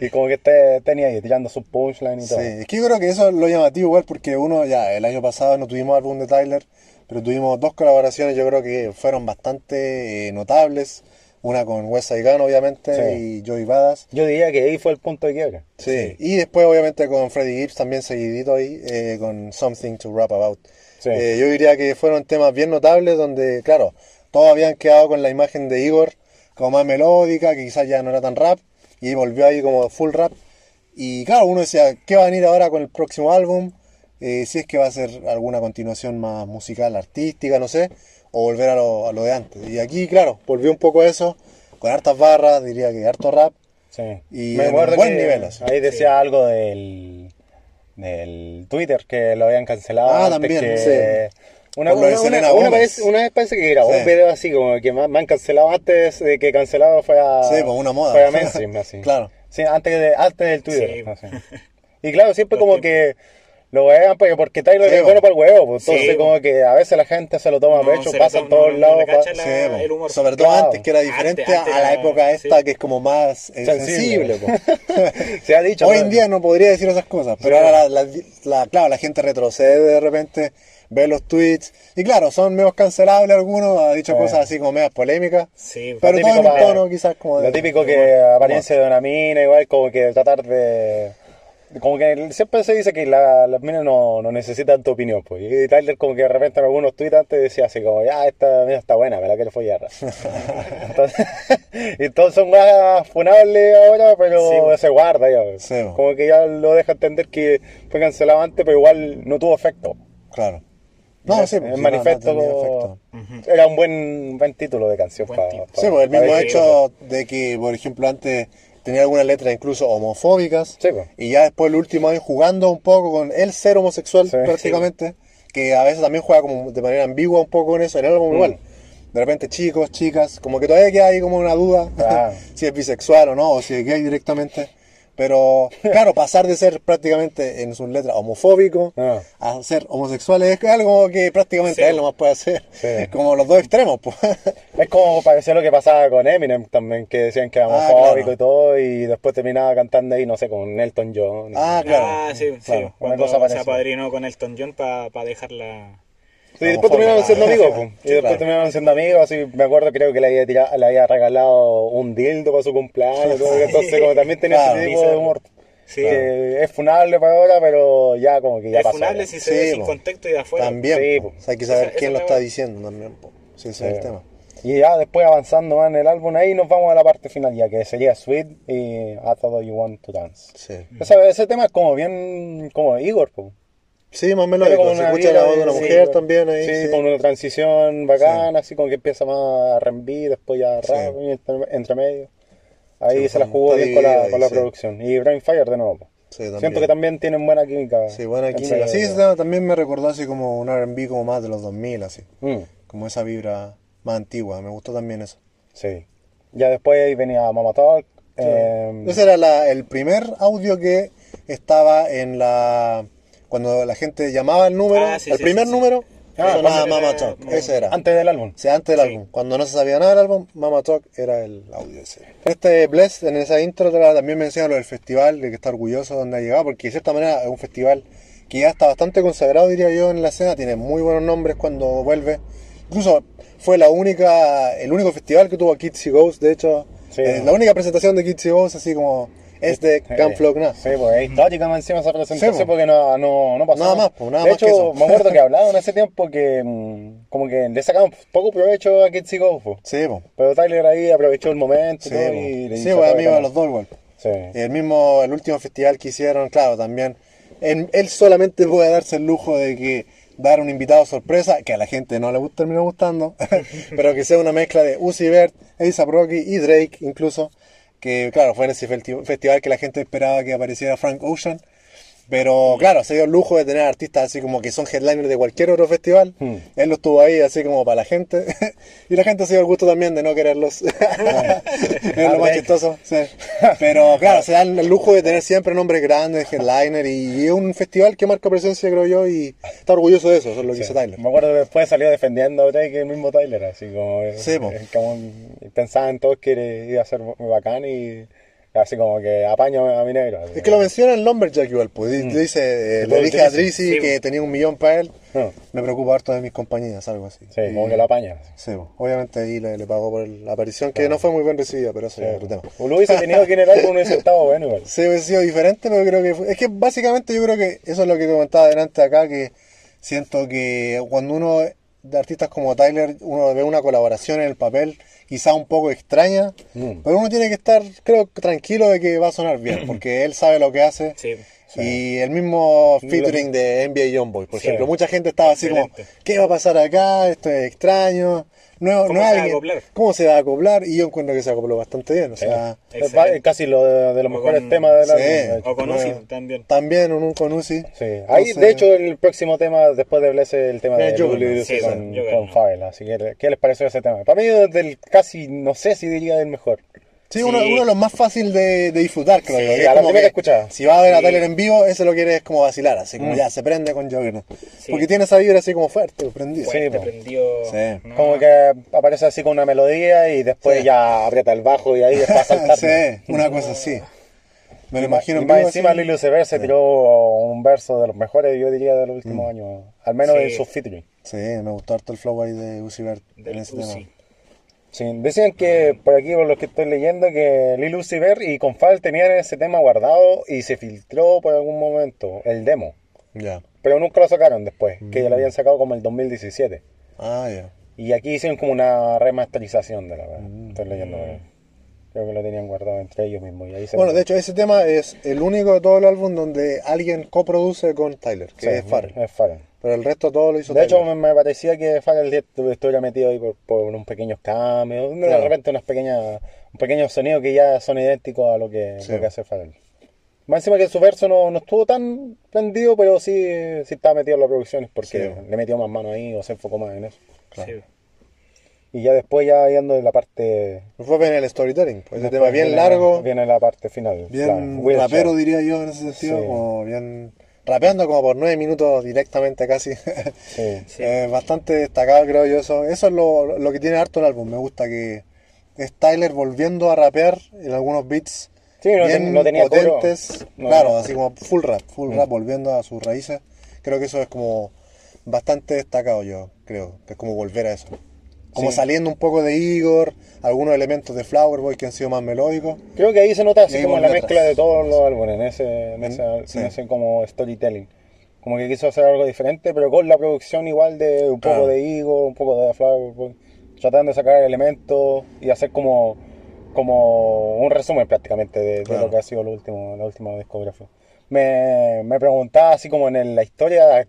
Speaker 2: y como que te, tenía ahí tirando su punchline y
Speaker 1: Sí,
Speaker 2: todo.
Speaker 1: es que yo creo que eso es lo llamativo igual porque uno ya el año pasado no tuvimos álbum de Tyler, pero tuvimos dos colaboraciones yo creo que fueron bastante eh, notables. Una con Wes Gun obviamente
Speaker 2: Sí.
Speaker 1: y Joey Badass.
Speaker 2: Yo diría que ahí fue el punto de quiebre.
Speaker 1: Sí. Y después obviamente con Freddie Gibbs también seguidito ahí eh, con Something to Rap About.
Speaker 2: Sí.
Speaker 1: Eh, yo diría que fueron temas bien notables donde, claro, todos habían quedado con la imagen de Igor como más melódica, que quizás ya no era tan rap, y volvió ahí como full rap. Y claro, uno decía, ¿qué va a venir ahora con el próximo álbum? Eh, si es que va a ser alguna continuación más musical, artística, no sé, o volver a lo, a lo de antes. Y aquí, claro, volvió un poco a eso, con hartas barras, diría que harto rap.
Speaker 2: Sí.
Speaker 1: Y
Speaker 2: me
Speaker 1: en
Speaker 2: acuerdo
Speaker 1: buen nivel, así.
Speaker 2: ahí decía algo del, del Twitter que lo habían cancelado.
Speaker 1: Ah,
Speaker 2: antes
Speaker 1: también,
Speaker 2: que-
Speaker 1: sí.
Speaker 2: Una, una- una- vez, una vez parece que grabó
Speaker 1: Sí.
Speaker 2: un video así como que me, me han cancelado antes de que cancelado fuera,
Speaker 1: Sí, pues, una moda.
Speaker 2: fuera mainstream, así.
Speaker 1: Claro.
Speaker 2: Sí, antes, de, antes del Twitter.
Speaker 3: Sí.
Speaker 2: así. Y claro, siempre como que lo vean porque, porque Tyler
Speaker 1: Sí,
Speaker 2: es bueno para el huevo. pues,
Speaker 3: Sí,
Speaker 2: entonces como que a veces la gente se lo toma a
Speaker 3: No,
Speaker 2: pecho, pasa
Speaker 3: toma-
Speaker 2: todos
Speaker 3: no- no
Speaker 2: lados. pa-
Speaker 3: la-
Speaker 1: Sí,
Speaker 3: el humor.
Speaker 1: Sobre todo
Speaker 2: Claro.
Speaker 1: antes, que era diferente
Speaker 3: Antes- antes
Speaker 1: a la época esta
Speaker 3: sí.
Speaker 1: que es como más eh, sensible.
Speaker 2: Se ha dicho.
Speaker 1: Hoy
Speaker 2: ¿no?
Speaker 1: en día no podría decir esas cosas, pero
Speaker 2: Sí.
Speaker 1: ahora la, la- la- claro, la gente retrocede de repente, ve los tweets, y claro, son menos cancelables algunos, ha dicho
Speaker 2: Sí.
Speaker 1: cosas así como medias polémicas,
Speaker 3: Sí,
Speaker 1: pero todo en un tono quizás como de...
Speaker 2: Lo típico que apariencia de una mina, igual como que tratar de... Como que siempre se dice que la- las minas no, no necesitan tu opinión, pues. Y Tyler como que de repente en algunos tweets antes decía así como, ya, esta mina está buena, me la quiero follar. entonces, y todos son más funables ahora, pero
Speaker 3: Sí, pues.
Speaker 2: se guarda ya. pues.
Speaker 1: Sí, pues.
Speaker 2: como que ya lo deja entender que fue cancelado antes, pero igual no tuvo efecto.
Speaker 1: Claro. No, sí,
Speaker 2: el
Speaker 1: pues, sí, no, no efecto.
Speaker 2: era un buen, buen título de canción.
Speaker 3: Buen
Speaker 2: pa-
Speaker 3: título.
Speaker 2: pa-
Speaker 1: Sí, pues el mismo hecho de que, por ejemplo, antes tenía algunas letras incluso homofóbicas,
Speaker 2: Sí, pues.
Speaker 1: y ya después el último año jugando un poco con el ser homosexual
Speaker 2: Sí.
Speaker 1: prácticamente, que a veces también juega como de manera ambigua un poco en eso, en el álbum
Speaker 2: Mm.
Speaker 1: igual. De repente chicos, chicas, como que todavía queda ahí como una duda
Speaker 2: Ah.
Speaker 1: si es bisexual o no, o si es gay directamente. Pero claro, pasar de ser prácticamente en sus letras homofóbico
Speaker 2: Ah.
Speaker 1: a ser homosexual es algo que prácticamente
Speaker 3: Sí.
Speaker 1: él nomás puede hacer.
Speaker 2: Sí.
Speaker 1: Es como los dos extremos, pues.
Speaker 2: Es como parecía lo que pasaba con Eminem también, que decían que era
Speaker 1: Ah,
Speaker 2: homofóbico
Speaker 1: claro.
Speaker 2: y todo, y después terminaba cantando ahí, no sé, con Elton John.
Speaker 1: Ah, claro.
Speaker 3: Ah, sí, sí.
Speaker 2: Claro,
Speaker 3: Cuando
Speaker 2: cosa
Speaker 3: se apadrinó con Elton John para dejarla.
Speaker 2: Sí, y después terminaron siendo amigos, pues. Y después terminaron siendo amigos, así, me acuerdo, creo que le había, tirado- le había regalado un dildo para su cumpleaños, todo, entonces como también tenía
Speaker 1: Claro.
Speaker 2: ese tipo de humor.
Speaker 3: Sí.
Speaker 2: Que es funable para ahora, pero ya como que ya
Speaker 3: es
Speaker 2: pasó.
Speaker 3: funable
Speaker 2: ya.
Speaker 3: si se ve sin contexto y de afuera.
Speaker 1: También,
Speaker 2: Sí,
Speaker 1: po.
Speaker 2: po.
Speaker 1: O sea, hay que saber
Speaker 3: Esa-
Speaker 1: quién lo
Speaker 3: es
Speaker 1: está diciendo también. po. Es el tema.
Speaker 2: Y ya después avanzando más en el álbum, ahí nos vamos a la parte final ya, que sería Sweet y I Thought You Want to Dance.
Speaker 1: Sí.
Speaker 2: Ese, ese tema es como bien, como Igor.
Speaker 1: Sí, más o menos.
Speaker 2: Tiene como
Speaker 1: Se
Speaker 2: una
Speaker 1: escucha
Speaker 2: vibra
Speaker 1: la voz de una
Speaker 2: sí,
Speaker 1: mujer
Speaker 2: sí,
Speaker 1: también ahí.
Speaker 2: Sí,
Speaker 1: Sí,
Speaker 2: con una transición bacana, así como que empieza más R&B, después ya rap, entre, entre medio. Ahí se la
Speaker 1: está
Speaker 2: jugó bien con la, con la producción. Y Brain Fire de nuevo. po.
Speaker 1: Sí, también.
Speaker 2: Siento que también tienen buena química.
Speaker 1: Sí, buena química. Sí, también me recordó así como un R&B como más de los 2000, así.
Speaker 2: Mm,
Speaker 1: Como esa vibra más antigua. Me gustó también eso.
Speaker 2: sí. Ya después ahí venía Mama Talk. eh,
Speaker 1: Ese era la- el primer audio que estaba en la... Cuando la gente llamaba el número,
Speaker 3: Ah, sí,
Speaker 1: el
Speaker 3: sí,
Speaker 1: primer
Speaker 3: sí, sí.
Speaker 1: número,
Speaker 2: Ah,
Speaker 1: sonaba Mama Talk. Ese era.
Speaker 2: antes del álbum.
Speaker 1: Sí, antes del
Speaker 3: Sí.
Speaker 1: álbum. Cuando no se sabía nada del álbum, Mama Talk era el audio ese. Este Bless, en esa intro, también menciona lo del festival, de que está orgulloso de donde ha llegado, porque de cierta manera es un festival que ya está bastante consagrado, diría yo, en la escena. Tiene muy buenos nombres cuando vuelve. Incluso fue la única, el único festival que tuvo Kids y Ghosts, de hecho.
Speaker 2: Sí.
Speaker 1: eh, la única presentación de Kids y Ghosts, así como es de. Camp Flock Nada.
Speaker 2: Sí, pues es histórica más encima esa presentación
Speaker 1: Sí, po.
Speaker 2: porque no, no, no pasó
Speaker 1: Nada más, pues, nada
Speaker 2: de
Speaker 1: más
Speaker 2: hecho, me acuerdo que hablaban hace tiempo que mm, como que le sacaban poco provecho a Kids Go, po.
Speaker 1: Sí, po.
Speaker 2: Pero Tyler ahí aprovechó el momento
Speaker 1: Sí,
Speaker 2: y todo
Speaker 1: po.
Speaker 2: y le
Speaker 1: Sí, pues amigo de los dos igual.
Speaker 2: Sí.
Speaker 1: El mismo, el último festival que hicieron, claro, también. en- él solamente puede darse el lujo de que dar un invitado sorpresa, que a la gente no le gust- terminó gustando, pero que sea una mezcla de Uzi Vert, A$AP Rocky y Drake incluso, que claro, fue en ese festi- festival que la gente esperaba que apareciera Frank Ocean, Pero claro, se dio el lujo de tener artistas así como que son headliners de cualquier otro festival.
Speaker 2: Hmm.
Speaker 1: Él lo estuvo ahí así como para la gente. y la gente se dio el gusto también de no quererlos. es lo más chistoso. sí. Pero claro, se dan el lujo de tener siempre nombres grandes, headliner. Y es un festival que marca presencia, creo yo. Y está orgulloso de eso, eso es lo que hizo Tyler.
Speaker 2: Me acuerdo que después salió defendiendo a Drake el mismo Tyler, así como,
Speaker 1: Sí,
Speaker 2: como pensaban todos que iba a ser bacán y así como que apaño a mi negro. así.
Speaker 1: Es que lo menciona en Lumberjack igual, pues di- dice, eh, le dije a
Speaker 2: Drizzy,
Speaker 3: sí.
Speaker 1: que tenía un millón para él,
Speaker 2: Ah,
Speaker 1: me preocupa harto de mis compañías, algo así.
Speaker 2: sí,
Speaker 1: Y-
Speaker 2: como que lo apaña.
Speaker 1: Sí, obviamente ahí le, le pagó por la aparición, que no fue muy bien recibida, pero eso es otro tema.
Speaker 2: Lo hubiese tenido que en el álbum hubiese estado bueno igual.
Speaker 1: Sí, hubiese sido diferente, pero creo que fue- es que básicamente yo creo que eso es lo que comentaba delante acá, que siento que cuando uno de artistas como Tyler, uno ve una colaboración en el papel, quizá un poco extraña,
Speaker 2: Mm.
Speaker 1: pero uno tiene que estar, creo, tranquilo de que va a sonar bien, porque él sabe lo que hace.
Speaker 3: Sí.
Speaker 1: Y el mismo featuring de NBA Youngboy, por
Speaker 2: Sí.
Speaker 1: ejemplo. Mucha gente estaba así como. ¿qué va a pasar acá? Esto es extraño. No,
Speaker 3: ¿Cómo
Speaker 1: no
Speaker 3: se va a?
Speaker 1: ¿Cómo se va a acoplar? Y yo encuentro que se acopló bastante bien. O sea,
Speaker 2: Es casi lo de, de los
Speaker 3: O
Speaker 2: mejores
Speaker 3: con-
Speaker 2: temas
Speaker 1: sí.
Speaker 2: de hecho.
Speaker 3: O con. Uzi también.
Speaker 1: también un, un con Uzi.
Speaker 2: Sí. Ahí,
Speaker 1: Entonces-
Speaker 2: de hecho, el próximo tema, después de Bless, es el tema
Speaker 1: Eh,
Speaker 2: de. Lulu
Speaker 3: Sí,
Speaker 2: con,
Speaker 3: Juggernaut.
Speaker 2: con Fabel. Así que, ¿qué les pareció ese tema? Para mí, es del casi, no sé si diría el mejor.
Speaker 1: Sí,
Speaker 3: Sí.
Speaker 1: Uno, uno de los más fáciles de, de disfrutar, creo
Speaker 3: Sí,
Speaker 1: yo. Es
Speaker 2: a la
Speaker 1: como que
Speaker 2: escuchada.
Speaker 1: Si va a ver a. Tyler en vivo, ese lo quiere es como vacilar, así como
Speaker 2: Mm.
Speaker 1: ya se prende con Juggernaut.
Speaker 3: Sí.
Speaker 1: Porque tiene esa vibra así como fuerte, prendida.
Speaker 2: Sí,
Speaker 3: Fuerte. No,
Speaker 2: Como que aparece así con una melodía y después
Speaker 1: Sí.
Speaker 2: ya aprieta el bajo y ahí va a saltar.
Speaker 1: sí, una cosa así. Me lo imagino
Speaker 2: y más encima. Lilo Sever se tiró un verso de los mejores, yo diría, de los últimos
Speaker 1: Mm.
Speaker 2: años. Al menos
Speaker 3: Sí.
Speaker 2: en sus featuring.
Speaker 1: Sí, me gustó harto el flow ahí de Uzi Vert en ese
Speaker 3: Uzi.
Speaker 1: tema.
Speaker 2: Sí, decían que por aquí, por lo que estoy leyendo, que Lil Uzi Vert y Confal tenían ese tema guardado y se filtró por algún momento el demo.
Speaker 1: Ya.
Speaker 2: Pero nunca lo sacaron después, que ya
Speaker 1: Mm.
Speaker 2: lo habían sacado como el 2017.
Speaker 1: Ah, ya.
Speaker 2: Y aquí hicieron como una remasterización de la verdad.
Speaker 1: Mm.
Speaker 2: Estoy leyendo. Creo que lo tenían guardado entre ellos mismos. Y ahí se
Speaker 1: Bueno, de hecho, ese tema es el único de todo el álbum donde alguien coproduce con Tyler, que
Speaker 2: Sí,
Speaker 1: es Farrell.
Speaker 2: Es Farrell.
Speaker 1: Pero el resto todo lo hizo
Speaker 2: De hecho,
Speaker 1: Tyler.
Speaker 2: me, me parecía que Farrell estu- estuviera metido ahí por, por unos pequeños cambios. De
Speaker 1: Claro.
Speaker 2: repente, unas pequeñas, un pequeño sonido que ya son idénticos a lo que,
Speaker 1: Sí.
Speaker 2: lo que hace Farrell. Más encima que su verso no, no estuvo tan prendido, pero sí, sí estaba metido en las producciones porque
Speaker 1: Sí.
Speaker 2: le metió más mano ahí o se enfocó más en eso.
Speaker 1: Claro.
Speaker 3: Sí.
Speaker 2: Y ya después, ya yendo en la parte.
Speaker 1: Fue bien el storytelling. Pues ese tema bien
Speaker 2: viene-
Speaker 1: largo,
Speaker 2: Viene la parte final.
Speaker 1: bien
Speaker 2: claro, Wheelchair.
Speaker 1: rapero diría yo en ese sentido,
Speaker 2: Sí.
Speaker 1: como bien rapeando como por nueve minutos directamente casi.
Speaker 2: Sí.
Speaker 3: Sí.
Speaker 1: Eh, bastante destacado creo yo eso. Eso es lo, lo que tiene harto el álbum. Me gusta que es Tyler volviendo a rapear en algunos beats
Speaker 2: Sí, no,
Speaker 1: bien
Speaker 2: ten- no tenía
Speaker 1: potentes.
Speaker 2: No,
Speaker 1: claro, así como full rap, full
Speaker 2: Mm.
Speaker 1: rap volviendo a sus raíces. Creo que eso es como bastante destacado yo, creo. Que es como volver a eso. Como
Speaker 2: Sí.
Speaker 1: saliendo un poco de Igor, algunos elementos de Flower Boy que han sido más melódicos.
Speaker 2: Creo que ahí se nota así como la mezcla de todos los álbumes, en ese, en ese,
Speaker 1: Sí.
Speaker 2: en ese como storytelling. Como que quiso hacer algo diferente, pero con la producción igual de un poco de Ego, un poco de Flower Boy, tratando de sacar elementos y hacer como, como un resumen prácticamente de, de lo que ha sido lo último, la última discografía. Me, me preguntaba así como en la historia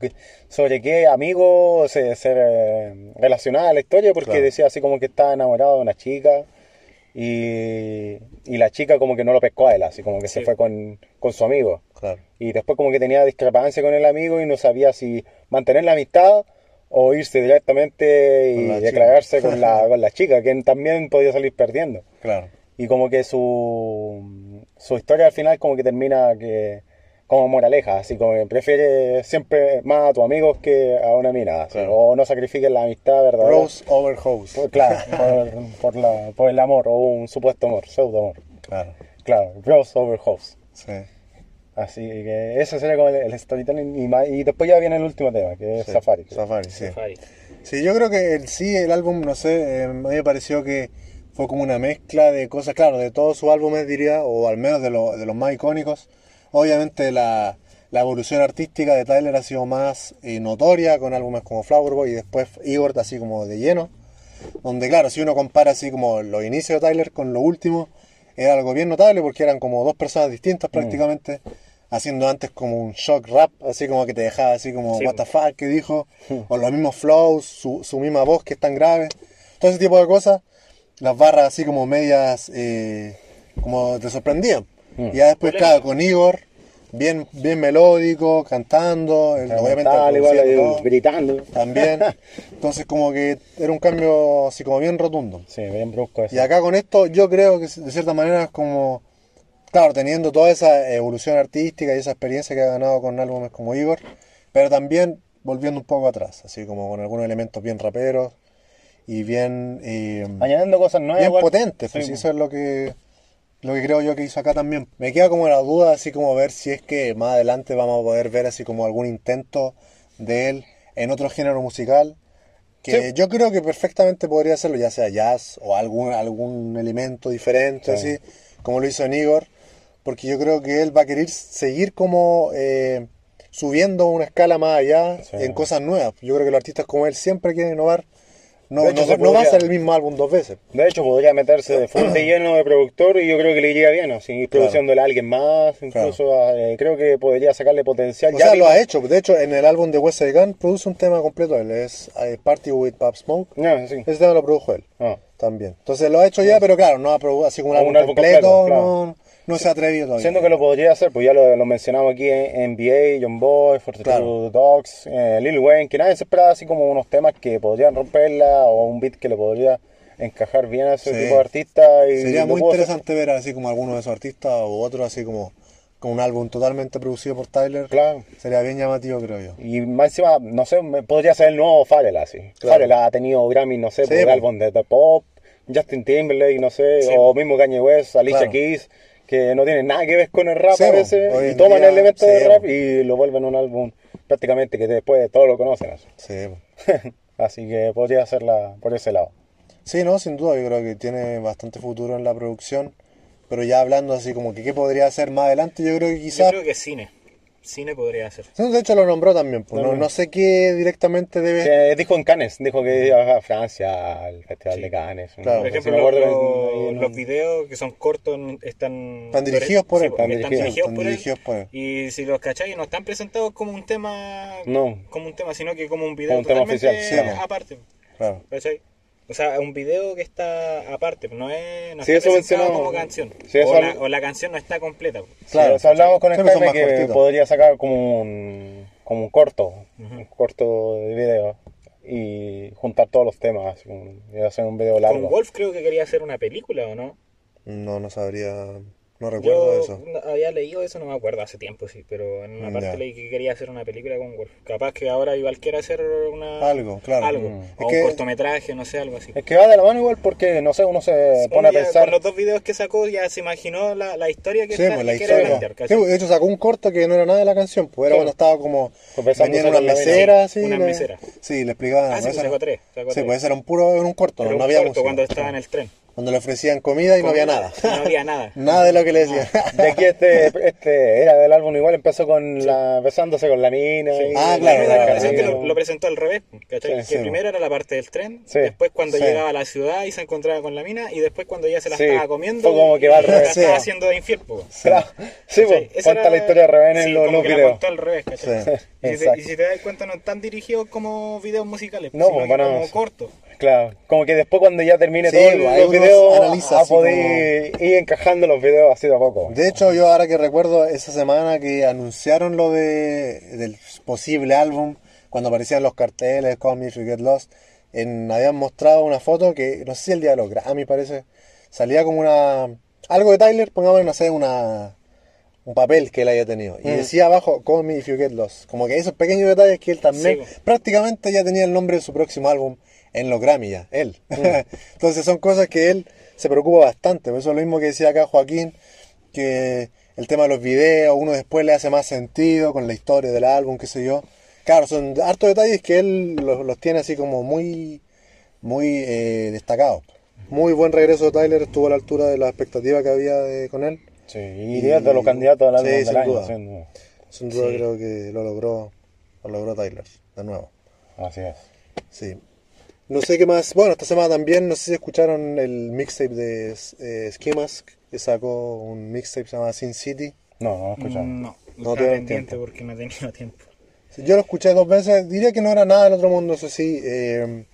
Speaker 2: sobre qué amigo se, se eh, relacionaba a la historia, porque
Speaker 1: Claro.
Speaker 2: decía así como que estaba enamorado de una chica y, y la chica como que no lo pescó a él, así como que se fue con, con su amigo.
Speaker 1: Claro.
Speaker 2: Y después como que tenía discrepancia con el amigo y no sabía si mantener la amistad o irse directamente y
Speaker 1: chica.
Speaker 2: declararse con la, con la chica, que también podía salir perdiendo.
Speaker 1: Claro.
Speaker 2: Y como que su, su historia al final como que termina que como moraleja, así como que prefiere siempre más a tus amigos que a una mina, así,
Speaker 1: Claro.
Speaker 2: o no sacrifiques la amistad verdadera.
Speaker 1: Rose over Hose.
Speaker 2: Por- claro, por, por la, por el amor o un supuesto amor, pseudo amor.
Speaker 1: Claro.
Speaker 2: Claro, Rose over House.
Speaker 1: Sí.
Speaker 2: Así que ese sería como el, el storytelling. Y, después ya viene el último tema, que es
Speaker 1: sí.
Speaker 2: Safari.
Speaker 1: Safari, sí.
Speaker 3: Safari.
Speaker 1: Sí, yo creo que el, sí, el álbum, no sé, eh, a mí me pareció que fue como una mezcla de cosas, claro, de todos sus álbumes diría, o al menos de, lo- de los más icónicos. Obviamente la, la evolución artística de Tyler ha sido más eh, notoria con álbumes como Flower Boy y después Igor así como de lleno. Donde claro, si uno compara así como los inicios de Tyler con lo último, era algo bien notable porque eran como dos personas distintas prácticamente. Haciendo antes como un shock rap, así como que te dejaba así como
Speaker 3: Sí.
Speaker 1: what the fuck que dijo, o los mismos flows, su, su misma voz que es tan grave, todo ese tipo de cosas, las barras así como medias, eh, como te sorprendían.
Speaker 2: Mm.
Speaker 1: Y ya después, claro, con Igor, bien, bien melódico, cantando, el- obviamente
Speaker 2: Tal, igual,
Speaker 1: todo,
Speaker 2: gritando.
Speaker 1: también. Entonces como que era un cambio así como bien rotundo.
Speaker 2: Sí, bien brusco eso.
Speaker 1: Y acá con esto yo creo que de cierta manera es como, claro, teniendo toda esa evolución artística y esa experiencia que ha ganado con álbumes como Igor, pero también volviendo un poco atrás, así como con algunos elementos bien raperos y bien, eh,
Speaker 2: Añadiendo cosas nuevas.
Speaker 1: bien
Speaker 2: igual.
Speaker 1: potentes, pues
Speaker 2: Sí,
Speaker 1: eso es lo que, lo que creo yo que hizo acá también. Me queda como la duda, así como ver si es que más adelante vamos a poder ver así como algún intento de él en otro género musical. Que
Speaker 2: Sí.
Speaker 1: yo creo que perfectamente podría hacerlo, ya sea jazz o algún, algún elemento diferente,
Speaker 2: Sí.
Speaker 1: así como lo hizo en Igor, porque yo creo que él va a querer seguir como eh, subiendo una escala más allá
Speaker 2: Sí.
Speaker 1: en cosas nuevas. Yo creo que los artistas como él siempre quieren innovar. No,
Speaker 2: hecho,
Speaker 1: no- va a ser el mismo álbum dos veces.
Speaker 2: De hecho, podría meterse de full de lleno de productor y yo creo que le iría bien, seguir
Speaker 1: Claro.
Speaker 2: produciéndole a alguien más, incluso eh, creo que podría sacarle potencial.
Speaker 1: O
Speaker 2: Ya
Speaker 1: sea, lo ha hecho. De hecho, en el álbum de West Gun produce un tema completo él. Es eh, Party with Pop Smoke.
Speaker 2: No, sí.
Speaker 1: Ese tema lo produjo él
Speaker 2: Ah.
Speaker 1: también. Entonces lo ha hecho ya, pero claro, no ha producido así como un álbum,
Speaker 2: álbum
Speaker 1: completo.
Speaker 2: completo, claro.
Speaker 1: no, no se ha atrevido todavía.
Speaker 2: Siendo que lo podría hacer, pues ya lo, lo mencionamos aquí en NBA, John Boy, Forty
Speaker 1: Claro.
Speaker 2: Dogs, eh, Lil Wayne, que nadie se esperaba así como unos temas que podrían romperla o un beat que le podría encajar bien a ese
Speaker 1: Sí.
Speaker 2: tipo de artista. Y
Speaker 1: Sería muy
Speaker 2: pudo hacer.
Speaker 1: interesante ver así como alguno de esos artistas o otro así como con un álbum totalmente producido por Tyler.
Speaker 2: Claro.
Speaker 1: Sería bien llamativo, creo yo.
Speaker 2: Y más encima, no sé, podría ser el nuevo Pharrell así.
Speaker 1: Claro.
Speaker 2: Pharrell ha tenido Grammy, no sé,
Speaker 1: Sí,
Speaker 2: por el
Speaker 1: po.
Speaker 2: álbum de, de pop, Justin Timberlake, no sé,
Speaker 3: Sí,
Speaker 2: o mismo Kanye West, Alicia
Speaker 1: Claro.
Speaker 2: Keys, que no tienen nada que ver con el rap
Speaker 1: Sí,
Speaker 2: a veces, y toman
Speaker 1: día,
Speaker 2: elementos de
Speaker 1: sí,
Speaker 2: rap y lo vuelven un álbum prácticamente que después todos lo conocen. así.
Speaker 1: Sí,
Speaker 2: Así que podría hacerla por ese lado.
Speaker 1: Sí, no, sin duda, yo creo que tiene bastante futuro en la producción. Pero ya hablando así como que qué podría hacer más adelante, yo creo que
Speaker 3: Yo
Speaker 1: quizás
Speaker 3: creo que cine. Cine podría ser.
Speaker 1: De hecho lo nombró también, pues, no,
Speaker 2: También.
Speaker 1: no sé qué directamente debe...
Speaker 2: Que dijo en Cannes, dijo que iba a Francia, al Festival
Speaker 3: Sí.
Speaker 2: de Cannes.
Speaker 1: Claro.
Speaker 3: Por ejemplo,
Speaker 2: acuerdo
Speaker 3: los,
Speaker 2: en
Speaker 3: videos que son cortos están...
Speaker 1: Están dirigidos por él,
Speaker 2: están
Speaker 3: están
Speaker 2: dirigidos,
Speaker 3: dirigidos
Speaker 1: están
Speaker 3: por él.
Speaker 1: dirigidos por él.
Speaker 3: Y si los cacháis no están presentados como un tema...
Speaker 2: No.
Speaker 3: Como un tema, sino que como un video
Speaker 2: Como un tema
Speaker 3: totalmente
Speaker 2: oficial,
Speaker 1: sí,
Speaker 3: aparte.
Speaker 1: Claro.
Speaker 3: ¿Cachai? O sea, un video que está aparte, no es no
Speaker 2: Sí,
Speaker 3: está
Speaker 2: eso
Speaker 3: como canción.
Speaker 2: Sí, eso
Speaker 3: o, la,
Speaker 2: habl-
Speaker 3: o la canción no está completa.
Speaker 1: Claro,
Speaker 2: Sí, o sea, hablamos con el Jaime
Speaker 1: más
Speaker 2: que podría sacar como un, como un corto, un corto de video y juntar todos los temas así y hacer un video largo.
Speaker 3: Con Wolf creo que quería hacer una película, ¿o no?
Speaker 1: No, no sabría, no recuerdo
Speaker 3: Yo
Speaker 1: eso.
Speaker 3: había leído eso, no me acuerdo, hace tiempo sí, pero en una
Speaker 1: Mm,
Speaker 3: parte leí que quería hacer una película con Wolf. Capaz que ahora igual quiera hacer una...
Speaker 1: Algo, claro.
Speaker 3: Algo.
Speaker 1: Mm.
Speaker 3: O
Speaker 1: Es
Speaker 3: un
Speaker 1: que-
Speaker 3: cortometraje, no sé, algo así.
Speaker 2: Es que va de la mano igual porque, no sé, uno se pone a pensar...
Speaker 3: Con los dos videos que sacó ya se imaginó la, la historia que,
Speaker 1: Sí,
Speaker 3: está,
Speaker 1: pues la
Speaker 3: que
Speaker 1: historia.
Speaker 3: plantear,
Speaker 1: Sí, pues, de hecho sacó un corto que no era nada de la canción, pues era
Speaker 2: Sí.
Speaker 1: cuando estaba como
Speaker 2: Pues besándose
Speaker 1: venía en una
Speaker 2: con la mina.
Speaker 1: mesera,
Speaker 3: Sí,
Speaker 1: así.
Speaker 3: una
Speaker 1: le-
Speaker 3: mesera.
Speaker 1: Sí, le explicaban.
Speaker 3: Ah, sí,
Speaker 1: Eso
Speaker 3: sacó tres,
Speaker 1: Sí, pues era un puro, un corto, no, había
Speaker 3: cuando estaba en el tren.
Speaker 1: Cuando le ofrecían comida y no había nada.
Speaker 3: No había nada.
Speaker 1: nada de lo que le decían.
Speaker 2: De aquí este, este era del álbum igual, empezó con la besándose con la mina. y-
Speaker 1: Ah,
Speaker 3: La
Speaker 1: claro,
Speaker 3: que lo, lo presentó al revés, ¿cachai?
Speaker 2: Sí,
Speaker 3: que primero era la parte del tren, después cuando llegaba a la ciudad y se encontraba con la mina, y después cuando ya se la estaba comiendo,
Speaker 2: Fue como que va al
Speaker 3: la
Speaker 2: revés.
Speaker 3: estaba
Speaker 1: Sí.
Speaker 3: haciendo de infiel, po.
Speaker 2: Claro. Sí, pues, cuenta la historia de Reven en los, los
Speaker 3: la
Speaker 2: videos.
Speaker 3: al revés, ¿cachai? Y, si te, y si te das cuenta no están dirigidos como videos musicales,
Speaker 2: No,
Speaker 3: sino
Speaker 2: a-
Speaker 3: como cortos.
Speaker 2: Claro, como que después cuando ya termine
Speaker 1: Sí,
Speaker 2: todo
Speaker 1: pues,
Speaker 2: los videos,
Speaker 1: analiza
Speaker 2: a poder ir encajando los videos así de a poco.
Speaker 1: De hecho, yo ahora que recuerdo esa semana que anunciaron lo de del posible álbum, cuando aparecían los carteles, Call Me If You Get Lost, en, habían mostrado una foto que, no sé si el día de los Grammy parece, salía como una... Algo de Tyler, pongamos, no sé, una... Un papel que él haya tenido. Y
Speaker 2: Mm.
Speaker 1: decía abajo, Call Me If You Get Lost. Como que esos pequeños detalles que él también
Speaker 3: Sí,
Speaker 1: prácticamente ya tenía el nombre de su próximo álbum en los Grammy ya, él. Entonces son cosas que él se preocupa bastante. Por eso es lo mismo que decía acá Joaquín, que el tema de los videos, uno después le hace más sentido con la historia del álbum, qué sé yo. Claro, son hartos detalles que él los, los tiene así como muy, muy eh, destacados. Muy buen regreso de Tyler, estuvo a la altura de la expectativa que había de- con él.
Speaker 2: Sí, y de los candidatos al álbum
Speaker 1: Sí,
Speaker 2: del
Speaker 1: sin
Speaker 2: año.
Speaker 1: duda.
Speaker 2: sí, no.
Speaker 1: Sin duda
Speaker 3: Sí.
Speaker 1: creo que lo logró, lo logró Tyler, de nuevo.
Speaker 2: Así es.
Speaker 1: Sí. No sé qué más. Bueno, esta semana también, no sé si escucharon el mixtape de eh, Skimask, que sacó un mixtape que se llama Sin City.
Speaker 2: No, no lo escuchamos.
Speaker 3: No,
Speaker 1: No
Speaker 3: no
Speaker 1: tuvieron
Speaker 3: pendiente
Speaker 1: tiempo.
Speaker 3: porque no he tenido tiempo.
Speaker 1: Sí, Yo lo escuché dos veces, diría que no era nada del otro mundo, eso sí. eh,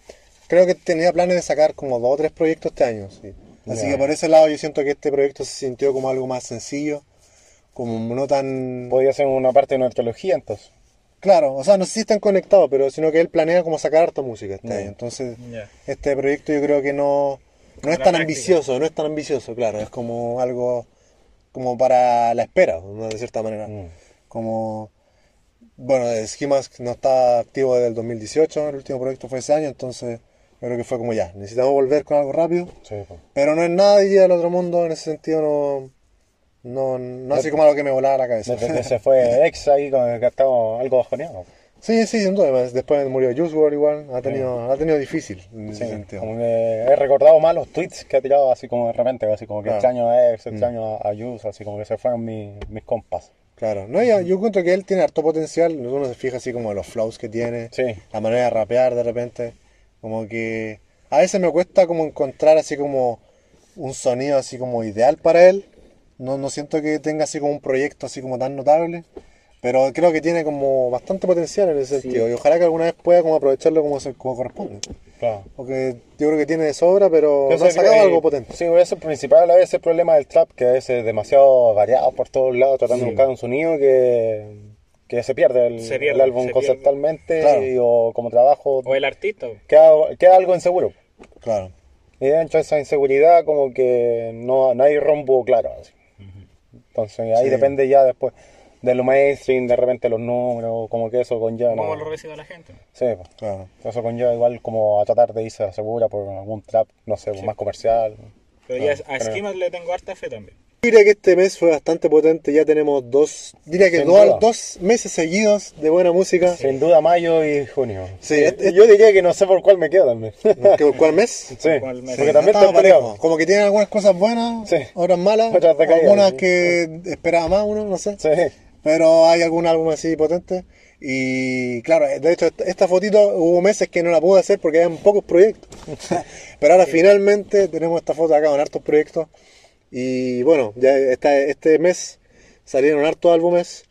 Speaker 1: creo que tenía planes de sacar como dos o tres proyectos este año. sí. Así que por ese lado yo siento que este proyecto se sintió como algo más sencillo, como no tan...
Speaker 2: Podría ser una parte de una trilogía entonces.
Speaker 1: Claro, o sea, no sé si están conectados, pero sino que él planea como sacar harta música este año. Entonces, este proyecto yo creo que no, no es tan
Speaker 3: práctica.
Speaker 1: ambicioso, no es tan ambicioso, claro, es como algo como para la espera, ¿no? de cierta manera.
Speaker 2: Mm.
Speaker 1: Como, bueno, Schemas no está activo desde el 2018, el último proyecto fue ese año, entonces yo creo que fue como ya, necesitamos volver con algo rápido,
Speaker 2: Sí, pues.
Speaker 1: pero no es nada de del otro mundo, en ese sentido no, no, no así como algo que me volaba la cabeza.
Speaker 2: Desde que se fue ex ahí con que estaba algo bajoneado.
Speaker 1: Sí, sí, sin duda. además, Después murió Juice WRLD igual. Ha tenido, ha tenido difícil en
Speaker 2: Sí,
Speaker 1: ese sentido.
Speaker 2: como que he recordado más los tweets que ha tirado así como de repente, así como que
Speaker 1: Claro.
Speaker 2: extraño a ex, extraño a, a Juice, así como que se fueron mis, mis compas.
Speaker 1: Claro. No, yo, yo encuentro que él tiene harto potencial. Uno se fija así como en los flows que tiene.
Speaker 2: Sí.
Speaker 1: La manera de rapear de repente. Como que a veces me cuesta como encontrar así como un sonido así como ideal para él. No, no siento que tenga así como un proyecto así como tan notable. Pero creo que tiene como bastante potencial en ese
Speaker 3: Sí.
Speaker 1: sentido. Y ojalá que alguna vez pueda como aprovecharlo como, se- como corresponde.
Speaker 2: Claro.
Speaker 1: Porque yo creo que tiene de sobra, pero no
Speaker 2: Eso
Speaker 1: ha
Speaker 2: es
Speaker 1: sacado
Speaker 2: que-
Speaker 1: algo potente.
Speaker 2: Sí, eso es principal a veces el problema del trap, que a veces es demasiado variado por todos lados, tratando
Speaker 3: Sí.
Speaker 2: de buscar un sonido que, que se pierde el,
Speaker 3: Se pierde,
Speaker 2: el álbum conceptualmente
Speaker 1: Claro.
Speaker 2: y- o como trabajo.
Speaker 3: O el artista.
Speaker 2: Queda, queda algo inseguro.
Speaker 1: Claro.
Speaker 2: Y dentro de esa inseguridad como que no, no hay rumbo claro. así. Entonces ahí
Speaker 1: Sí.
Speaker 2: depende ya después de lo mainstream, de repente los números, como que eso conlleva.
Speaker 3: ¿Cómo
Speaker 2: ¿no?
Speaker 3: lo recibe la gente?
Speaker 2: Sí, pues.
Speaker 1: Claro.
Speaker 2: eso conlleva igual como a tratar de irse a segura por algún trap, no sé,
Speaker 3: Sí.
Speaker 2: más comercial.
Speaker 3: Pero ya
Speaker 2: Ah,
Speaker 3: a Schemas le tengo harta fe también.
Speaker 1: Yo diría que este mes fue bastante potente, ya tenemos dos, diría que
Speaker 2: Sin
Speaker 1: dos,
Speaker 2: duda.
Speaker 1: dos meses seguidos de buena música.
Speaker 2: Sin duda mayo y junio.
Speaker 1: Sí,
Speaker 2: Eh,
Speaker 1: este-
Speaker 2: yo diría que no sé por cuál me quedo también.
Speaker 1: ¿Qué- ¿Cuál mes?
Speaker 2: Sí,
Speaker 3: ¿Cuál mes?
Speaker 2: porque
Speaker 3: Sí,
Speaker 2: también
Speaker 1: Estamos
Speaker 2: está
Speaker 1: parejos. Como que tienen algunas cosas buenas,
Speaker 2: Sí.
Speaker 1: otras malas,
Speaker 2: Otras
Speaker 1: algunas que esperaba más uno, no sé.
Speaker 2: Sí,
Speaker 1: Pero hay algún álbum así potente. Y claro, de hecho, esta- fotito hubo meses que no la pude hacer porque habían pocos proyectos. Pero ahora finalmente tenemos esta foto acá con hartos proyectos. Y bueno, ya esta- este mes salieron hartos álbumes.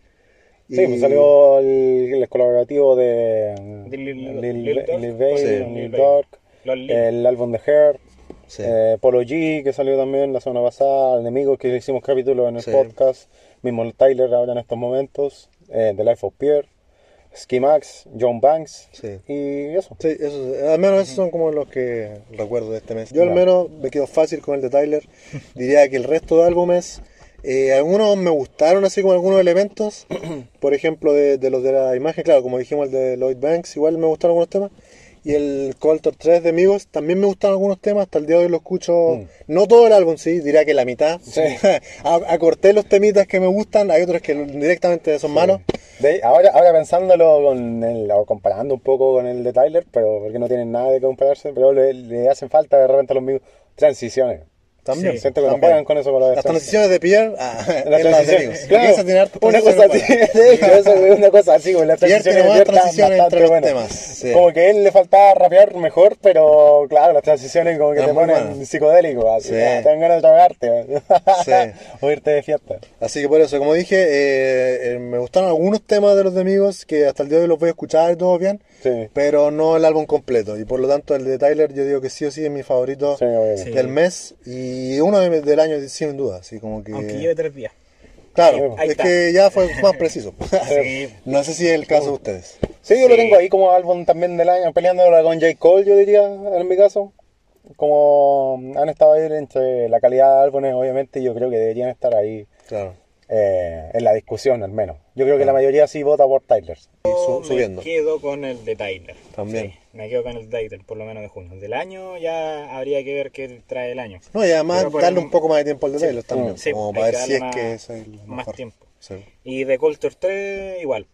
Speaker 2: sí,
Speaker 1: Y-
Speaker 2: pues salió el, el colaborativo de
Speaker 3: De Lil-
Speaker 2: Lil,
Speaker 3: Lil
Speaker 2: Lil,
Speaker 1: Sí.
Speaker 2: Lil. el álbum de Hair,
Speaker 1: Sí.
Speaker 2: eh, Polo G que salió también la semana pasada, Enemigos que hicimos capítulo en el
Speaker 1: Sí.
Speaker 2: podcast, mismo el Tyler ahora en estos momentos, eh, The Life of Pierre, Ski Max, John Banks
Speaker 1: Sí.
Speaker 2: y eso.
Speaker 1: Sí, eso, al menos esos son como los que recuerdo de este mes. Yo al menos me quedo fácil con el de Tyler. Diría que el resto de álbumes, eh, algunos me gustaron así como algunos elementos. Por ejemplo, de, de los de la imagen, claro, como dijimos el de Lloyd Banks, igual me gustaron algunos temas. Y el Coulter 3 de Amigos también me gustaron algunos temas, hasta el día de hoy lo escucho,
Speaker 2: Mm.
Speaker 1: no todo el álbum, sí, diría que la mitad.
Speaker 2: Sí.
Speaker 1: A- Acorté los temitas que me gustan, hay otros que directamente son malos.
Speaker 2: De- ahora, ahora pensándolo con el, o comparando un poco con el de Tyler, pero porque no tienen nada de compararse, pero le, le hacen falta de repente a los mismos transiciones.
Speaker 1: También.
Speaker 3: Sí,
Speaker 2: Siento que no
Speaker 1: también.
Speaker 2: juegan con eso con lo de
Speaker 1: Las transiciones de Pierre, ah,
Speaker 2: Las
Speaker 1: es las de
Speaker 2: transiciones,
Speaker 1: Amigos.
Speaker 2: claro,
Speaker 1: tiene
Speaker 2: una cosa así,
Speaker 1: transiciones
Speaker 2: de una cosa así, las
Speaker 1: Pierre
Speaker 2: transiciones
Speaker 1: tiene
Speaker 2: de Pierre están
Speaker 1: transiciones
Speaker 2: bastante
Speaker 1: entre los
Speaker 2: buenas.
Speaker 1: temas, sí.
Speaker 2: Como que a él le faltaba rapear mejor, pero claro, las transiciones como que te ponen
Speaker 1: buenas.
Speaker 2: psicodélico, así,
Speaker 1: Sí.
Speaker 2: te dan ganas de tragarte,
Speaker 1: Sí.
Speaker 2: o irte de fiesta.
Speaker 1: Así que por eso, como dije, eh, eh, me gustaron algunos temas de los de Amigos que hasta el día de hoy los voy a escuchar y todo bien,
Speaker 2: Sí,
Speaker 1: pero no el álbum completo. Y por lo tanto, el de Tyler yo digo que sí o sí es mi favorito
Speaker 2: sí, obviamente.
Speaker 3: Sí.
Speaker 1: del mes y uno de- del año sin duda. Así como que.
Speaker 3: Aunque lleve tres días.
Speaker 1: Claro,
Speaker 3: Ahí
Speaker 1: es
Speaker 3: está.
Speaker 1: que ya fue más preciso.
Speaker 3: Sí.
Speaker 1: no sé si es el caso de ustedes.
Speaker 2: Sí, yo lo tengo ahí como álbum también del año, peleándolo con J. Cole, yo diría, en mi caso. Como han estado ahí entre la calidad de álbumes, obviamente, yo creo que deberían estar ahí
Speaker 1: Claro.
Speaker 2: eh, en la discusión, al menos. Yo creo que la mayoría sí vota por Tyler.
Speaker 1: Y su-
Speaker 3: me
Speaker 1: subiendo.
Speaker 3: quedo con el de Tyler.
Speaker 1: También.
Speaker 3: Sí, me quedo con el de Tyler, por lo menos de junio. Del año ya habría que ver qué trae el año.
Speaker 1: No, y además darle
Speaker 3: el-
Speaker 1: un poco más de tiempo al de
Speaker 3: Sí.
Speaker 1: Taylor también.
Speaker 3: Sí,
Speaker 1: como para ver si es que
Speaker 3: más-
Speaker 1: es el
Speaker 3: más tiempo.
Speaker 1: Sí.
Speaker 3: Y de Coulter 3 igual.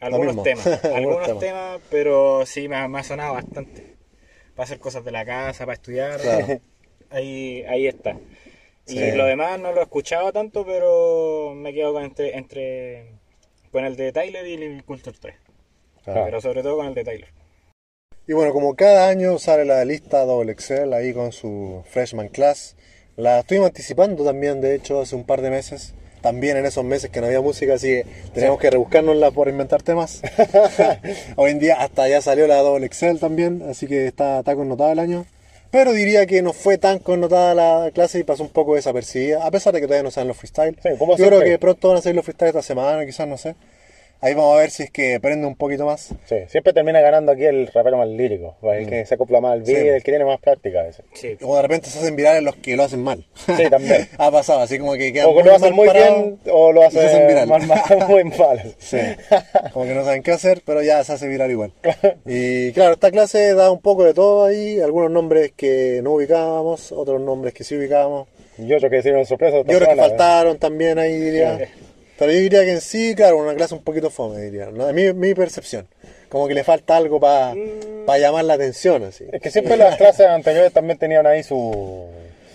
Speaker 3: Algunos temas.
Speaker 1: Algunos temas.
Speaker 3: temas. pero sí me ha, me ha sonado bastante. Para hacer cosas de la casa, para estudiar.
Speaker 1: Claro.
Speaker 3: Ahí, ahí está. Y lo demás no lo he escuchado tanto, pero me quedo con entre, entre con el de Tyler y el Culture 3.
Speaker 1: Claro.
Speaker 3: Pero sobre todo con el de Tyler.
Speaker 1: Y bueno, como cada año sale la lista Double Excel ahí con su Freshman Class. La estuvimos anticipando también, de hecho, hace un par de meses. También en esos meses que no había música, así que tenemos que rebuscárnosla por inventar temas. Hoy en día hasta ya salió la Double Excel también, así que está, está connotado el año. Pero diría que no fue tan connotada la clase y pasó un poco desapercibida, a pesar de que todavía no salen los freestyle.
Speaker 2: Sí, como
Speaker 1: Yo creo que pronto van a salir los freestyle esta semana, quizás, no sé. Ahí vamos a ver si es que prende un poquito más.
Speaker 2: Sí, siempre termina ganando aquí el rapero más lírico, el que se acopla más al beat,
Speaker 1: Mm. Sí.
Speaker 2: el que tiene más práctica a veces.
Speaker 3: Sí.
Speaker 1: O de repente se hacen virales los que lo hacen mal.
Speaker 2: Sí, también.
Speaker 1: ha pasado, así como que quedan
Speaker 2: O que lo hacen
Speaker 1: mal
Speaker 2: muy bien o lo
Speaker 1: hacen
Speaker 2: hacen
Speaker 1: viral.
Speaker 2: mal, mal, muy mal.
Speaker 1: Sí. Como que no saben qué hacer, pero ya se hace viral igual. Y claro, esta clase da un poco de todo ahí, algunos nombres que no ubicábamos, otros nombres que sí ubicábamos.
Speaker 2: Y otros que hicieron sorpresa.
Speaker 1: Y otros que faltaron también ahí diría. Pero yo diría que en sí, claro, una clase un poquito fome, diría. ¿no? A mí, mi percepción. Como que le falta algo para llamar la atención, así.
Speaker 2: Es que siempre las clases anteriores también tenían ahí su,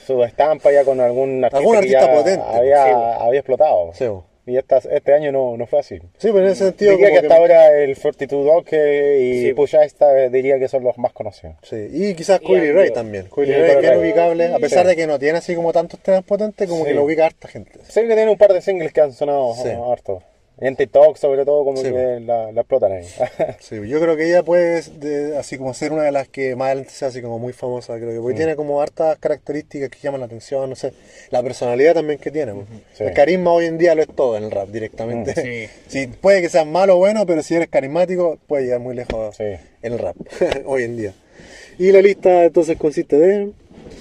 Speaker 2: su estampa ya con algún artista,
Speaker 1: Algún
Speaker 2: que
Speaker 1: artista
Speaker 2: ya
Speaker 1: potente,
Speaker 2: Había,
Speaker 1: sí.
Speaker 2: había explotado.
Speaker 1: Sí.
Speaker 2: Y esta, este año no, no fue así.
Speaker 1: Sí, pero en ese sentido.
Speaker 2: diría
Speaker 1: como
Speaker 2: que hasta ahora el Fortitude que- y
Speaker 3: Sí.
Speaker 2: Pusha esta eh, diría que son los más conocidos.
Speaker 1: Sí, y quizás
Speaker 3: Y
Speaker 1: Coily
Speaker 3: algo-
Speaker 1: Ray también. Coily
Speaker 2: y
Speaker 1: Ray es
Speaker 2: Coily
Speaker 1: bien
Speaker 2: Ray.
Speaker 1: ubicable, a pesar
Speaker 2: Sí.
Speaker 1: de que no tiene así como tantos temas potentes, como
Speaker 2: Sí.
Speaker 1: que lo ubica harta gente.
Speaker 2: Sé que tiene un par de singles que han sonado
Speaker 1: Sí.
Speaker 2: harto. En TikTok sobre todo como
Speaker 1: Sí,
Speaker 2: que la, la explotan ahí.
Speaker 1: Sí, yo creo que ella puede de- así como ser una de las que más adelante sea así como muy famosa, creo que porque tiene como hartas características que llaman la atención, no sé, la personalidad también que tiene. pues.
Speaker 2: Sí.
Speaker 1: El carisma hoy en día lo es todo en el rap directamente.
Speaker 3: Sí.
Speaker 1: Sí, puede que seas malo o bueno, pero si eres carismático, puedes llegar muy lejos
Speaker 2: Sí.
Speaker 1: en el rap hoy en día. Y la lista entonces consiste de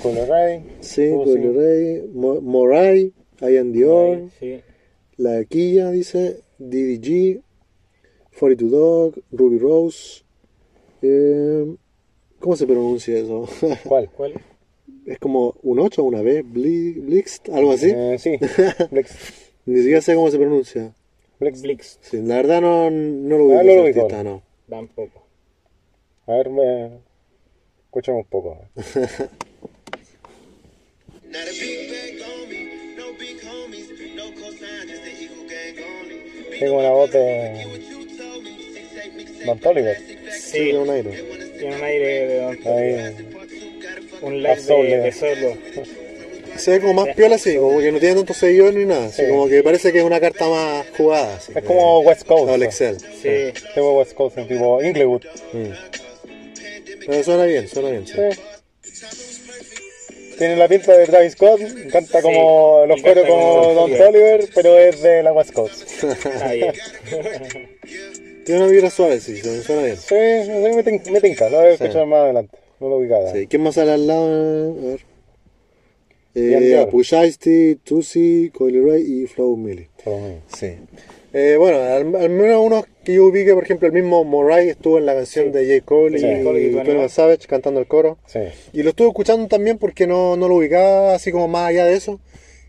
Speaker 2: Cool Ray.
Speaker 1: sí,
Speaker 2: Uzi.
Speaker 1: Coily Ray, Mo- Moray, Ian Dior,
Speaker 3: Sí.
Speaker 1: La Quilla dice, DDG, 42 Dog, Ruby Rose. eh, ¿Cómo se pronuncia eso?
Speaker 2: ¿Cuál?
Speaker 3: ¿Cuál?
Speaker 1: es como un 8 o una B, Bli- Blixt, algo así.
Speaker 2: Eh, sí. Blix.
Speaker 1: Ni siquiera sé cómo se pronuncia.
Speaker 2: Blix.
Speaker 3: Blix.
Speaker 1: Sí, la verdad no, no lo ubico.
Speaker 2: Ah, no lo
Speaker 1: ese
Speaker 2: ubico.
Speaker 1: artista, no.
Speaker 3: Tampoco.
Speaker 2: A ver, me... escuchemos un poco. Tengo una voz de Don Toliver.
Speaker 1: Sí, tiene un aire.
Speaker 3: Tiene un aire de don
Speaker 2: Ahí.
Speaker 3: Un live de, de solo.
Speaker 1: Se ve como más piola así, como que no tiene tantos seguidores ni nada. así
Speaker 2: Sí.
Speaker 1: como que parece que es una carta más jugada. así,
Speaker 2: Es como West Coast.
Speaker 1: No, el Excel.
Speaker 3: Sí.
Speaker 2: Tengo West Coast en tipo Inglewood.
Speaker 1: Pero suena bien, suena bien. sí.
Speaker 2: Sí. Tiene la pinta de Travis Scott, canta como
Speaker 3: Sí,
Speaker 2: los coros
Speaker 3: como
Speaker 2: como
Speaker 3: Don. Toliver,
Speaker 2: pero es de la West Coast.
Speaker 1: Tiene una vibra suave, sí, suena suena bien.
Speaker 2: Sí, sí, me, tin- me tinca, lo voy a escuchar más adelante. No lo ubicaba.
Speaker 1: Sí, ¿Quién más sale al lado? A ver. Eh, Ice-T, Tusi, Coily Ray y Flow Millie.
Speaker 2: Solo mío.
Speaker 1: Sí. Eh, bueno, al, al menos unos que yo ubique, por ejemplo, el mismo Moray estuvo en la canción
Speaker 3: Sí.
Speaker 1: de J. Cole
Speaker 2: Sí.
Speaker 1: y,
Speaker 3: y
Speaker 1: y
Speaker 3: 21
Speaker 1: 21 Savage cantando el coro.
Speaker 2: Sí.
Speaker 1: Y lo estuve escuchando también porque no, no lo ubicaba así como más allá de eso.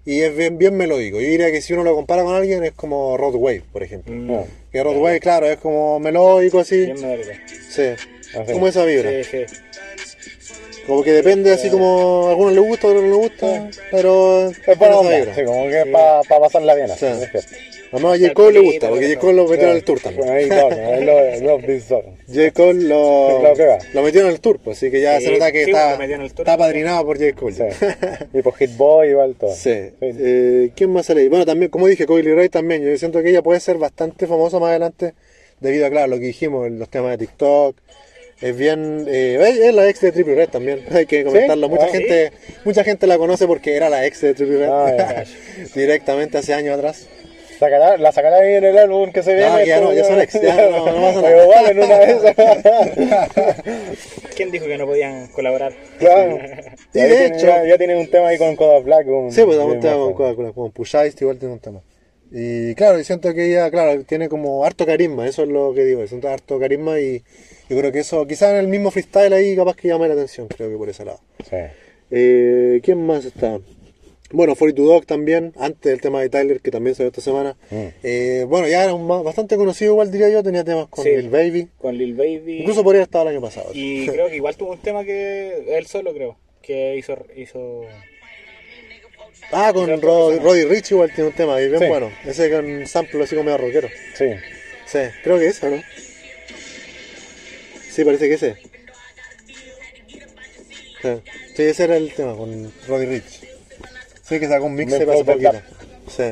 Speaker 1: Y es bien, bien melódico. Yo diría que si uno lo compara con alguien es como Rod Wave, por ejemplo.
Speaker 3: Mm,
Speaker 1: Que Rod Wave, claro, es como melódico así.
Speaker 3: Bien melódico.
Speaker 1: Sí.
Speaker 2: Así.
Speaker 1: Como esa vibra.
Speaker 3: Sí, sí.
Speaker 1: Como que depende así como a algunos les gusta, a otros no les gusta. Pero
Speaker 2: Es
Speaker 1: esa
Speaker 2: onda,
Speaker 1: vibra.
Speaker 2: sí, como que para pasarla bien. así,
Speaker 1: Sí. Además a J. Cole le gusta, porque J. Cole lo metió en el tour también.
Speaker 2: ahí todo, I love, love this song.
Speaker 1: J. Cole lo,
Speaker 2: Lo que va.
Speaker 1: lo metió en el tour, pues, así que ya
Speaker 3: Sí,
Speaker 1: se nota que
Speaker 3: sí,
Speaker 1: está,
Speaker 3: en
Speaker 1: está padrinado por J. Cole.
Speaker 2: Sí. Y por Hit Boy igual todo.
Speaker 1: Sí. Eh, ¿Quién más sale ahí? Bueno, también, como dije, Coily Ray también. Yo siento que ella puede ser bastante famosa más adelante, debido a, claro, lo que dijimos, los temas de TikTok. Es bien. Eh, es la ex de Triple Red también, hay que comentarlo. Mucha
Speaker 2: Ah, ¿sí?
Speaker 1: gente mucha gente la conoce porque era la ex de Triple Red.
Speaker 2: Ah.
Speaker 1: Directamente hace años atrás.
Speaker 2: Sacará, la sacará ahí en el álbum que se viene.
Speaker 1: No, ya no, ya son ex, ya no.
Speaker 2: Pero igual en una de esas.
Speaker 3: ¿Quién dijo que no podían colaborar?
Speaker 2: claro.
Speaker 1: Y
Speaker 2: Ya
Speaker 1: de hecho-
Speaker 2: Ya, ya tiene un tema ahí con Coda Black. Un,
Speaker 1: Sí, pues
Speaker 2: un
Speaker 1: un tema con,
Speaker 2: más,
Speaker 1: con, con Push Ice, igual tiene un tema. Y claro, yo siento que ella, claro, tiene como harto carisma, eso es lo que digo, siento harto carisma y yo creo que eso, quizás en el mismo freestyle ahí capaz que llame la atención, creo que por ese lado.
Speaker 2: Sí.
Speaker 1: Eh, ¿Quién más está? Bueno, 42 Dog también, antes del tema de Tyler, que también salió esta semana.
Speaker 2: Mm.
Speaker 1: Eh, bueno, ya era un bastante conocido igual diría yo, tenía temas con
Speaker 3: Sí.
Speaker 1: Lil Baby.
Speaker 3: Con Lil Baby.
Speaker 1: Incluso podría estado el año pasado.
Speaker 3: Y creo que igual tuvo un tema que él solo, creo, que hizo... hizo...
Speaker 1: Ah, con Rod- Roddy Rich igual tiene un tema y bien
Speaker 2: Sí.
Speaker 1: bueno. Ese con sample así como medio rockero.
Speaker 2: Sí.
Speaker 1: Sí, creo que esa, ¿no? Sí, parece que ese. Sí, Sí, ese era el tema con Roddy Rich. Sí, que sacó un mix hace poquito. Sí.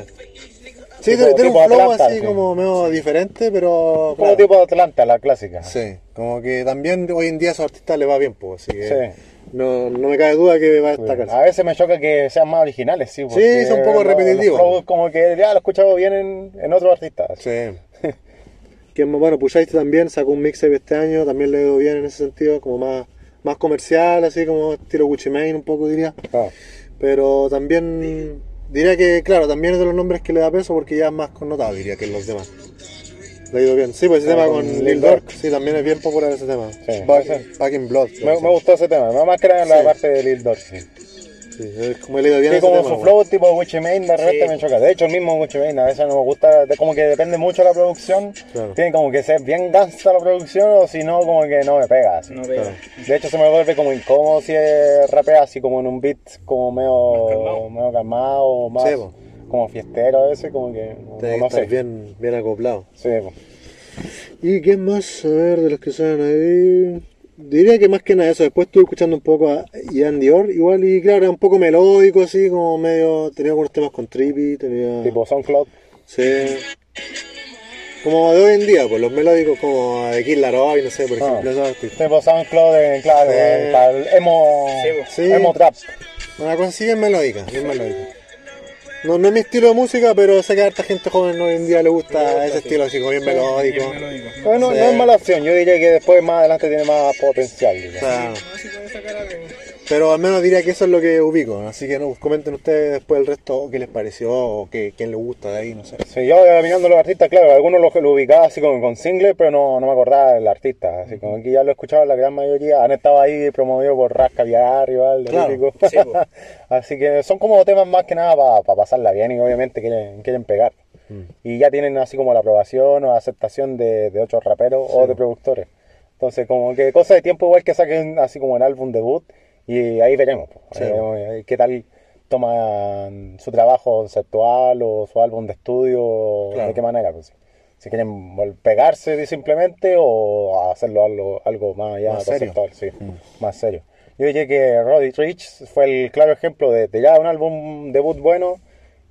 Speaker 1: Sí, tiene, un flow
Speaker 2: Atlanta,
Speaker 1: así
Speaker 2: sí.
Speaker 1: como medio diferente, pero.
Speaker 2: Como
Speaker 1: claro.
Speaker 2: tipo de Atlanta, la clásica.
Speaker 1: Sí, como que también hoy en día a esos artistas les va bien, pues. Así que
Speaker 2: Sí.
Speaker 1: no, no me cabe duda que va a destacar.
Speaker 2: A veces me choca que sean más originales, sí. porque
Speaker 1: son un poco
Speaker 2: los
Speaker 1: repetitivos.
Speaker 2: flows como que ya lo he escuchado bien en, en otros artistas.
Speaker 1: Sí. que bueno, Pushaiste también sacó un mixtape este año, también le dio bien en ese sentido, como más, más comercial, así como estilo Gucci Mane un poco diría.
Speaker 2: Ah,
Speaker 1: Pero también diría que, claro, también es de los nombres que le da peso porque ya es más connotado, diría, que los demás. Le ha ido bien. Sí, pues ese
Speaker 2: Ah,
Speaker 1: tema
Speaker 2: con Lil. Durk,
Speaker 1: sí, también es bien popular ese tema.
Speaker 2: Sí.
Speaker 1: Back, Back in Blood.
Speaker 2: me, gustó ese tema, más que nada en la
Speaker 1: Sí.
Speaker 2: parte de Lil Durk. Sí.
Speaker 1: Sí, es como le ido bien
Speaker 2: Sí, como
Speaker 1: tema.
Speaker 2: su flow tipo Gucci Mane de repente
Speaker 3: Sí.
Speaker 2: me choca. De hecho, el mismo Gucci Mane a veces no me gusta, de- como que depende mucho de la producción.
Speaker 1: Claro.
Speaker 2: Tiene como que ser bien gangsta la producción o si no, como que no me pega. así.
Speaker 3: No pega.
Speaker 1: Claro.
Speaker 2: De hecho, se me vuelve como incómodo si es rapea así como en un beat como medio
Speaker 3: calmado.
Speaker 2: medio calmado, más
Speaker 1: Sí,
Speaker 2: como fiestero a veces, como que no,
Speaker 1: Tiene que
Speaker 2: no
Speaker 1: estar
Speaker 2: sé.
Speaker 1: bien, bien acoplado.
Speaker 2: Sí, po.
Speaker 1: ¿Y quién más? A ver, de los que salen ahí. Diría que más que nada eso. Después estuve escuchando un poco a Ian Dior, igual, y claro, era un poco melódico, así, como medio. Tenía algunos temas con Trippy, tenía.
Speaker 2: tipo SoundCloud.
Speaker 1: Sí. Como de hoy en día, pues los melódicos como de Kid Laroi, no sé, por
Speaker 2: Ah.
Speaker 1: ejemplo, esos artistas.
Speaker 2: Tipo SoundCloud, eh, claro,
Speaker 1: Sí.
Speaker 2: eh, para el emo,
Speaker 3: Sí, po.
Speaker 1: Sí.
Speaker 2: emo trap.
Speaker 1: Una cosa así bien melódica, bien melódica. No, no es mi estilo de música, pero sé que a harta gente joven hoy en día le gusta, ese
Speaker 3: sí.
Speaker 1: estilo así como bien melódico.
Speaker 3: Bien melódico.
Speaker 2: Bueno,
Speaker 1: Sí.
Speaker 2: no es mala opción, yo diría que después más adelante tiene más potencial.
Speaker 1: O sea,
Speaker 3: No, sí puede sacar algo.
Speaker 1: Pero al menos diría que eso es lo que ubico, así que no, comenten ustedes después el resto qué les pareció o qué, quién le gusta de ahí, no sé.
Speaker 2: Sí, yo iba mirando los artistas, claro, algunos los lo ubicaba así como con singles, pero no, no me acordaba del artista. Así como que ya lo he escuchado la gran mayoría, han estado ahí promovidos por Rasca igual, de
Speaker 1: Claro,
Speaker 3: sí, po.
Speaker 2: así que son como temas más que nada para pasarla bien y obviamente quieren, quieren pegar. Y ya tienen así como la aprobación o aceptación de, de otros raperos o de productores. Entonces, como que cosa de tiempo igual que saquen así como el álbum debut y ahí veremos, po.
Speaker 1: Sí.
Speaker 2: Ahí veremos, eh, qué tal toman su trabajo conceptual o su álbum de estudio,
Speaker 1: Claro.
Speaker 2: de qué manera. Pues, si quieren pegarse simplemente o hacerlo algo, algo más allá
Speaker 1: Más serio.
Speaker 2: conceptual, sí, más serio. Yo diría que Roddy Rich fue el claro ejemplo de, de ya un álbum debut bueno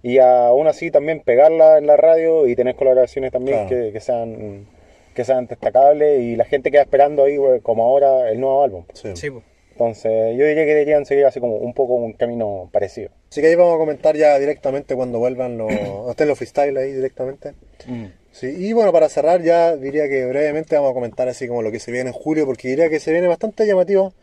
Speaker 2: y aún así también pegarla en la radio y tener colaboraciones también
Speaker 1: Claro.
Speaker 2: que, que sean que sean destacables y la gente queda esperando ahí pues, como ahora el nuevo álbum.
Speaker 1: Sí.
Speaker 2: Entonces yo diría que deberían seguir así como un poco un camino parecido.
Speaker 1: Así que ahí vamos a comentar ya directamente cuando vuelvan los, estén los freestyle ahí directamente. Sí, y bueno, para cerrar ya diría que brevemente vamos a comentar así como lo que se viene en julio, porque diría que se viene bastante llamativo.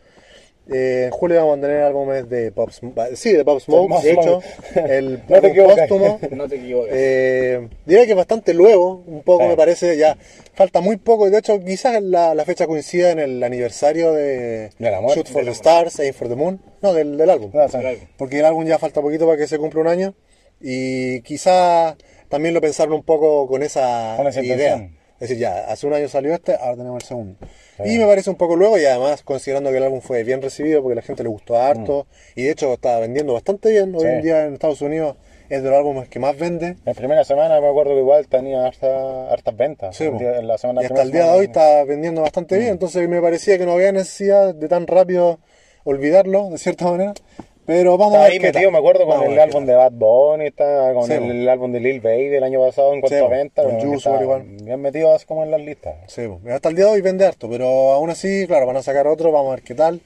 Speaker 1: Eh, en julio vamos a tener álbumes de Pop Smoke, sí, de Pop Smoke,
Speaker 2: Pop
Speaker 1: de hecho, el
Speaker 2: No te equivocas.
Speaker 1: póstumo.
Speaker 3: No te equivoques.
Speaker 1: Eh, diría que es bastante luego, un poco me parece, ya falta muy poco, de hecho quizás la, la fecha coincida en el aniversario de
Speaker 2: De.
Speaker 1: Shoot for the Stars, Aim for the Moon, no, del, del álbum.
Speaker 2: No, o sea,
Speaker 3: Claro.
Speaker 1: Porque el álbum ya falta poquito para que se cumpla un año y quizá también lo pensaron un poco con esa,
Speaker 2: Con esa
Speaker 1: idea.
Speaker 2: intención.
Speaker 1: Es decir, ya, hace un año salió este, ahora tenemos el segundo. Y me parece un poco luego y además considerando que el álbum fue bien recibido porque la gente le gustó harto y de hecho está vendiendo bastante bien. Hoy
Speaker 2: Mm. Sí.
Speaker 1: en día en Estados Unidos es de los álbumes que más vende.
Speaker 2: En primera semana me acuerdo que igual tenía harta- hartas ventas.
Speaker 1: Sí,
Speaker 2: En
Speaker 1: po.
Speaker 2: día- en la semana
Speaker 1: y hasta el día de hoy está vendiendo bastante bien, entonces me parecía que no había necesidad de tan rápido olvidarlo, de cierta manera. Pero vamos
Speaker 2: Estaba
Speaker 1: a ver
Speaker 2: ahí
Speaker 1: qué
Speaker 2: metido,
Speaker 1: tal.
Speaker 2: me acuerdo,
Speaker 1: Vamos
Speaker 2: con
Speaker 1: a
Speaker 2: el álbum de Bad Bunny, está con
Speaker 1: Sí,
Speaker 2: el, el álbum de Lil Baby del año pasado en cuanto
Speaker 1: Sí,
Speaker 2: a
Speaker 1: po.
Speaker 2: venta.
Speaker 1: Con Juice
Speaker 2: está
Speaker 1: igual.
Speaker 2: Bien metido así como en las listas.
Speaker 1: Sí, pues, hasta el día de hoy vende harto, pero aún así, claro, van a sacar otro, vamos a ver qué tal.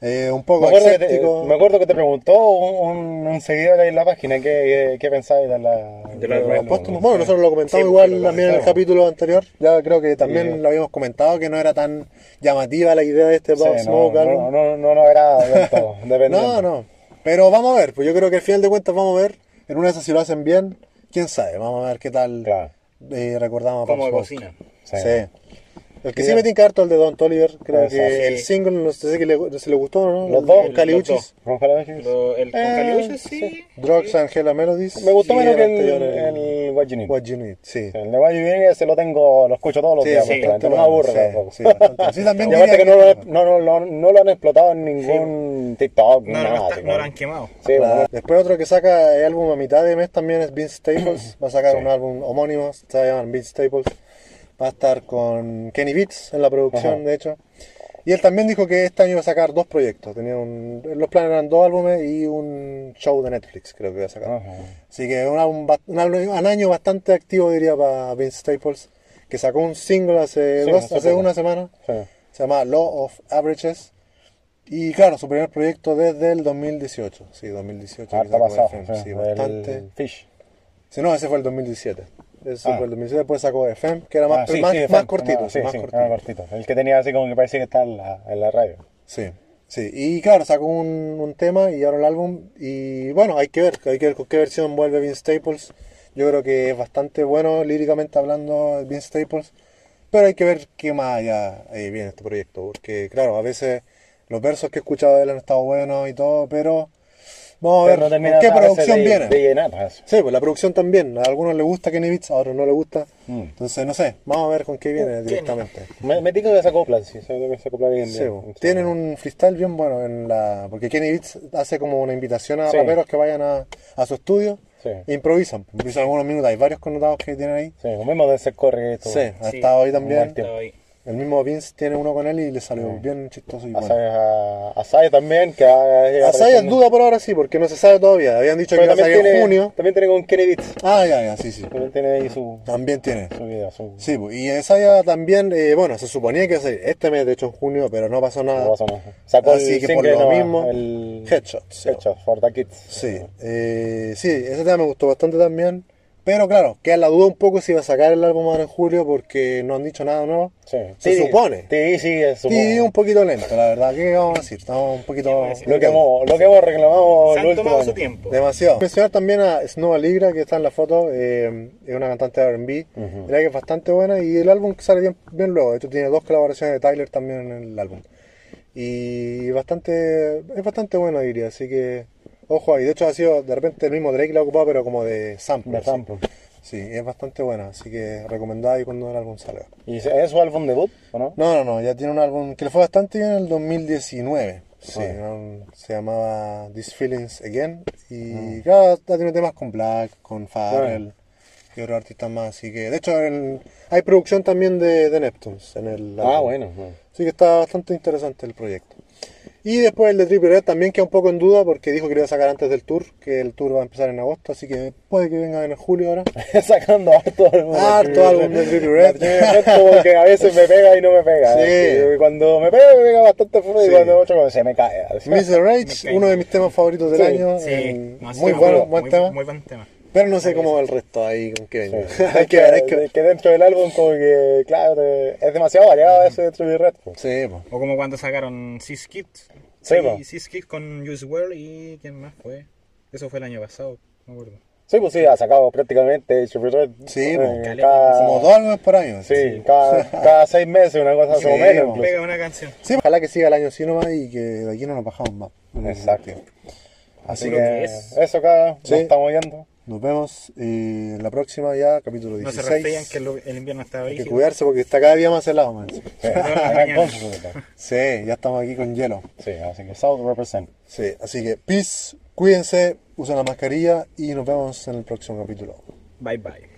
Speaker 1: Eh, un poco
Speaker 2: Me acuerdo, que te, me acuerdo que te preguntó un, un- seguidor ahí en la página qué, qué pensáis de la...
Speaker 3: De la-
Speaker 1: Los
Speaker 3: Bueno,
Speaker 1: póstumos. Bueno, nosotros lo comentamos
Speaker 3: Sí,
Speaker 1: igual
Speaker 3: lo
Speaker 1: también en el capítulo anterior. Ya creo que también
Speaker 2: Sí.
Speaker 1: lo habíamos comentado que no era tan llamativa la idea de este
Speaker 2: Sí,
Speaker 1: Pop
Speaker 2: no,
Speaker 1: Smoke
Speaker 2: no,
Speaker 1: álbum.
Speaker 2: no, no, no era del todo.
Speaker 1: No, no. Pero vamos a ver, pues yo creo que al final de cuentas vamos a ver. En una de esas si lo hacen bien, quién sabe. Vamos a ver qué tal
Speaker 2: Claro.
Speaker 1: eh, recordamos
Speaker 3: Como de cocina.
Speaker 1: Sí.
Speaker 2: Sí.
Speaker 1: El que sí me tinca harto el de Don Toliver, creo
Speaker 2: Exacto.
Speaker 1: que el single, no sé si le, si le gustó o no.
Speaker 2: Los dos,
Speaker 1: el Caliuchis.
Speaker 3: el con
Speaker 1: Eh,
Speaker 3: Caliuches, sí.
Speaker 1: Drugs and Hella Melodies.
Speaker 2: Me gustó menos que el,
Speaker 1: el
Speaker 2: el What You Need.
Speaker 1: What You Need, sí.
Speaker 2: El de What You Need ese lo tengo, lo escucho todos los
Speaker 1: Sí,
Speaker 2: días, no me aburre tampoco.
Speaker 1: sí, también
Speaker 2: Y aparte que no,
Speaker 1: que-
Speaker 2: lo, no, no, no, no lo han explotado en ningún TikTok, ni
Speaker 3: No, no,
Speaker 2: nada.
Speaker 3: no lo han quemado.
Speaker 2: Sí,
Speaker 1: Claro.
Speaker 2: bueno,
Speaker 1: Después otro que saca el álbum a mitad de mes también es Vince Staples. Va a sacar un álbum homónimo, se va a llamar Vince Staples. Va a estar con Kenny Beats en la producción,
Speaker 2: Ajá.
Speaker 1: de hecho. Y él también dijo que este año iba a sacar dos proyectos. Tenía un, los planes eran dos álbumes y un show de Netflix, creo que iba a sacar.
Speaker 2: Ajá.
Speaker 1: Así que un, álbum, un, álbum- un año bastante activo, diría, para Vince Staples, que sacó un single hace,
Speaker 2: Sí,
Speaker 1: dos,
Speaker 2: hace
Speaker 1: una semana.
Speaker 2: sí.
Speaker 1: Se llama Law of Averages. Y claro, su primer proyecto desde el 2018. Sí, 2018. que
Speaker 2: Harta
Speaker 1: sacó
Speaker 2: pasado. Sí,
Speaker 1: bastante.
Speaker 2: Fish.
Speaker 1: Sí, no, ese fue el 2017. Ese
Speaker 2: Ah.
Speaker 1: fue el 2017, después sacó FM, que era más,
Speaker 2: Ah, sí,
Speaker 1: más,
Speaker 2: sí,
Speaker 1: más
Speaker 2: Fem,
Speaker 1: cortito.
Speaker 2: sí,
Speaker 1: más
Speaker 2: sí,
Speaker 1: cortito.
Speaker 2: más cortito. El que tenía así como que parecía que estaba en la, en la radio.
Speaker 1: Sí, sí. Y claro, sacó un, un tema y ahora el álbum. Y bueno, hay que ver, hay que ver con qué versión vuelve Vince Staples. Yo creo que es bastante bueno líricamente hablando Vince Staples. Pero hay que ver qué más allá viene este proyecto. Porque claro, a veces los versos que he escuchado de él han estado buenos y todo, pero vamos a ver
Speaker 2: no
Speaker 1: qué producción
Speaker 2: de,
Speaker 1: viene.
Speaker 2: De llenar.
Speaker 1: Sí, pues la producción también. A algunos les gusta Kenny Beats, a otros no les gusta.
Speaker 2: Mm.
Speaker 1: Entonces, no sé, vamos a ver con qué viene directamente.
Speaker 2: Me, me digo que se acoplan, sí, que se acoplan bien.
Speaker 1: Sí,
Speaker 2: bien.
Speaker 1: po. tienen un freestyle bien bueno en la porque Kenny Beats hace como una invitación a
Speaker 2: Sí.
Speaker 1: raperos que vayan a, a su estudio
Speaker 2: Sí.
Speaker 1: e improvisan, improvisan algunos minutos, hay varios connotados que tienen ahí.
Speaker 2: Sí, lo mismo de ser corre.
Speaker 1: Sí, ha
Speaker 3: Sí,
Speaker 1: estado ahí también. El mismo Vince tiene uno con él y le salió bien chistoso y
Speaker 2: A,
Speaker 1: bueno.
Speaker 2: a, a Saya también, que va a llegar
Speaker 1: Asaya en duda por ahora sí, porque no se sabe todavía. Habían dicho
Speaker 2: Pero
Speaker 1: que iba a
Speaker 2: también
Speaker 1: salir en junio.
Speaker 2: también tiene con Kenny Beats.
Speaker 1: Ah, ya, ya, sí, sí.
Speaker 2: También tiene ahí su,
Speaker 1: También tiene.
Speaker 2: su video, su...
Speaker 1: Sí, y Isaiah también, eh, bueno, se suponía que iba a salir este mes, de hecho en junio, pero no pasó nada.
Speaker 2: no pasa nada. Sacó
Speaker 1: Así
Speaker 2: el
Speaker 1: que por lo mismo,
Speaker 2: el
Speaker 1: Headshots.
Speaker 2: Headshots for the Kids.
Speaker 1: Sí, eh, sí, ese tema me gustó bastante también. Pero claro, queda la duda un poco si va a sacar el álbum ahora en julio porque no han dicho nada nuevo.
Speaker 2: Sí.
Speaker 1: Se
Speaker 2: Sí,
Speaker 1: supone.
Speaker 2: Sí, sí, es su...
Speaker 1: Y un poquito lento, la verdad. ¿Qué vamos a decir? Estamos un poquito.
Speaker 2: Lo que hemos, lo que hemos reclamado
Speaker 3: Se
Speaker 2: el
Speaker 3: han
Speaker 2: último
Speaker 3: tomado
Speaker 2: año.
Speaker 3: su tiempo.
Speaker 1: Demasiado. Mencionar también a Snow Aligra, que está en la foto, eh, es una cantante de RB,
Speaker 2: Ujú.
Speaker 1: Mira que es bastante buena y el álbum sale bien, bien luego. De hecho, tiene dos colaboraciones de Tyler también en el álbum. Y bastante, es bastante bueno, diría. Así que, ojo ahí. De hecho, ha sido de repente el mismo Drake la ha ocupado, pero como de sample.
Speaker 2: De
Speaker 1: sí.
Speaker 2: sample.
Speaker 1: Sí, es bastante buena. Así que recomendada ahí cuando el álbum salga.
Speaker 2: ¿Y es su álbum debut o no?
Speaker 1: No, no, no, ya tiene un álbum que le fue bastante bien en el 2019. Sí, se llamaba These Feelings Again. Y claro, ya tiene temas con Black, con Pharrell y otros artistas más. Así que, de hecho, hay producción también de, de Neptunes en el
Speaker 2: Ah,
Speaker 1: álbum.
Speaker 2: bueno.
Speaker 1: Así que está bastante interesante el proyecto. Y después el de Triple Red también queda un poco en duda porque dijo que lo iba a sacar antes del tour, que el tour va a empezar en agosto, así que puede que venga en julio ahora.
Speaker 2: Sacando harto álbum.
Speaker 1: Harto álbum de Triple Red.
Speaker 2: Como que a veces me pega y no me pega.
Speaker 1: Sí.
Speaker 2: ¿eh? Y Cuando me pega, me pega bastante fuerte
Speaker 1: Sí.
Speaker 2: y cuando otro como se me cae.
Speaker 1: Mr. Rage, uno de mis temas favoritos del
Speaker 2: Sí,
Speaker 1: año.
Speaker 3: Sí,
Speaker 1: eh,
Speaker 3: no,
Speaker 1: muy bueno, buen
Speaker 3: muy-
Speaker 1: tema.
Speaker 3: Muy buen tema.
Speaker 1: Pero no sé cómo va el resto ahí con qué venga.
Speaker 2: Es
Speaker 1: hay que ver, hay que ver.
Speaker 2: que dentro del álbum como que, claro, te- es demasiado variado ese de Triple Red. pues.
Speaker 1: Sí, pues.
Speaker 3: O como cuando sacaron Sis Kids.
Speaker 2: Sí, po.
Speaker 3: Sis Kids con Juice WRLD y ¿quién más fue? Eso fue el año pasado, no me acuerdo.
Speaker 2: Sí, pues sí, ha sacado prácticamente Triple Red.
Speaker 1: Sí,
Speaker 2: eh,
Speaker 1: pues.
Speaker 2: cada,
Speaker 1: Como dos álbumes por año.
Speaker 2: Sí, cada, cada seis meses, una cosa
Speaker 1: Sí,
Speaker 2: más o menos.
Speaker 1: pues.
Speaker 3: Pega una canción.
Speaker 1: Sí, ojalá que siga el año así nomás y que de aquí no nos bajamos más.
Speaker 2: Exacto. Así que
Speaker 3: que es.
Speaker 2: eso acá,
Speaker 1: Sí.
Speaker 2: nos estamos viendo.
Speaker 1: Nos vemos eh, en la próxima ya, capítulo
Speaker 3: No se
Speaker 1: 16.
Speaker 3: resfrían que el, el invierno está
Speaker 1: Hay que cuidarse porque está cada día más helado, man.
Speaker 2: Sí.
Speaker 1: Sí, ya estamos aquí con hielo.
Speaker 2: Sí, así que South represent.
Speaker 1: Sí, así que peace, cuídense, usen la mascarilla y nos vemos en el próximo capítulo.
Speaker 3: Bye bye.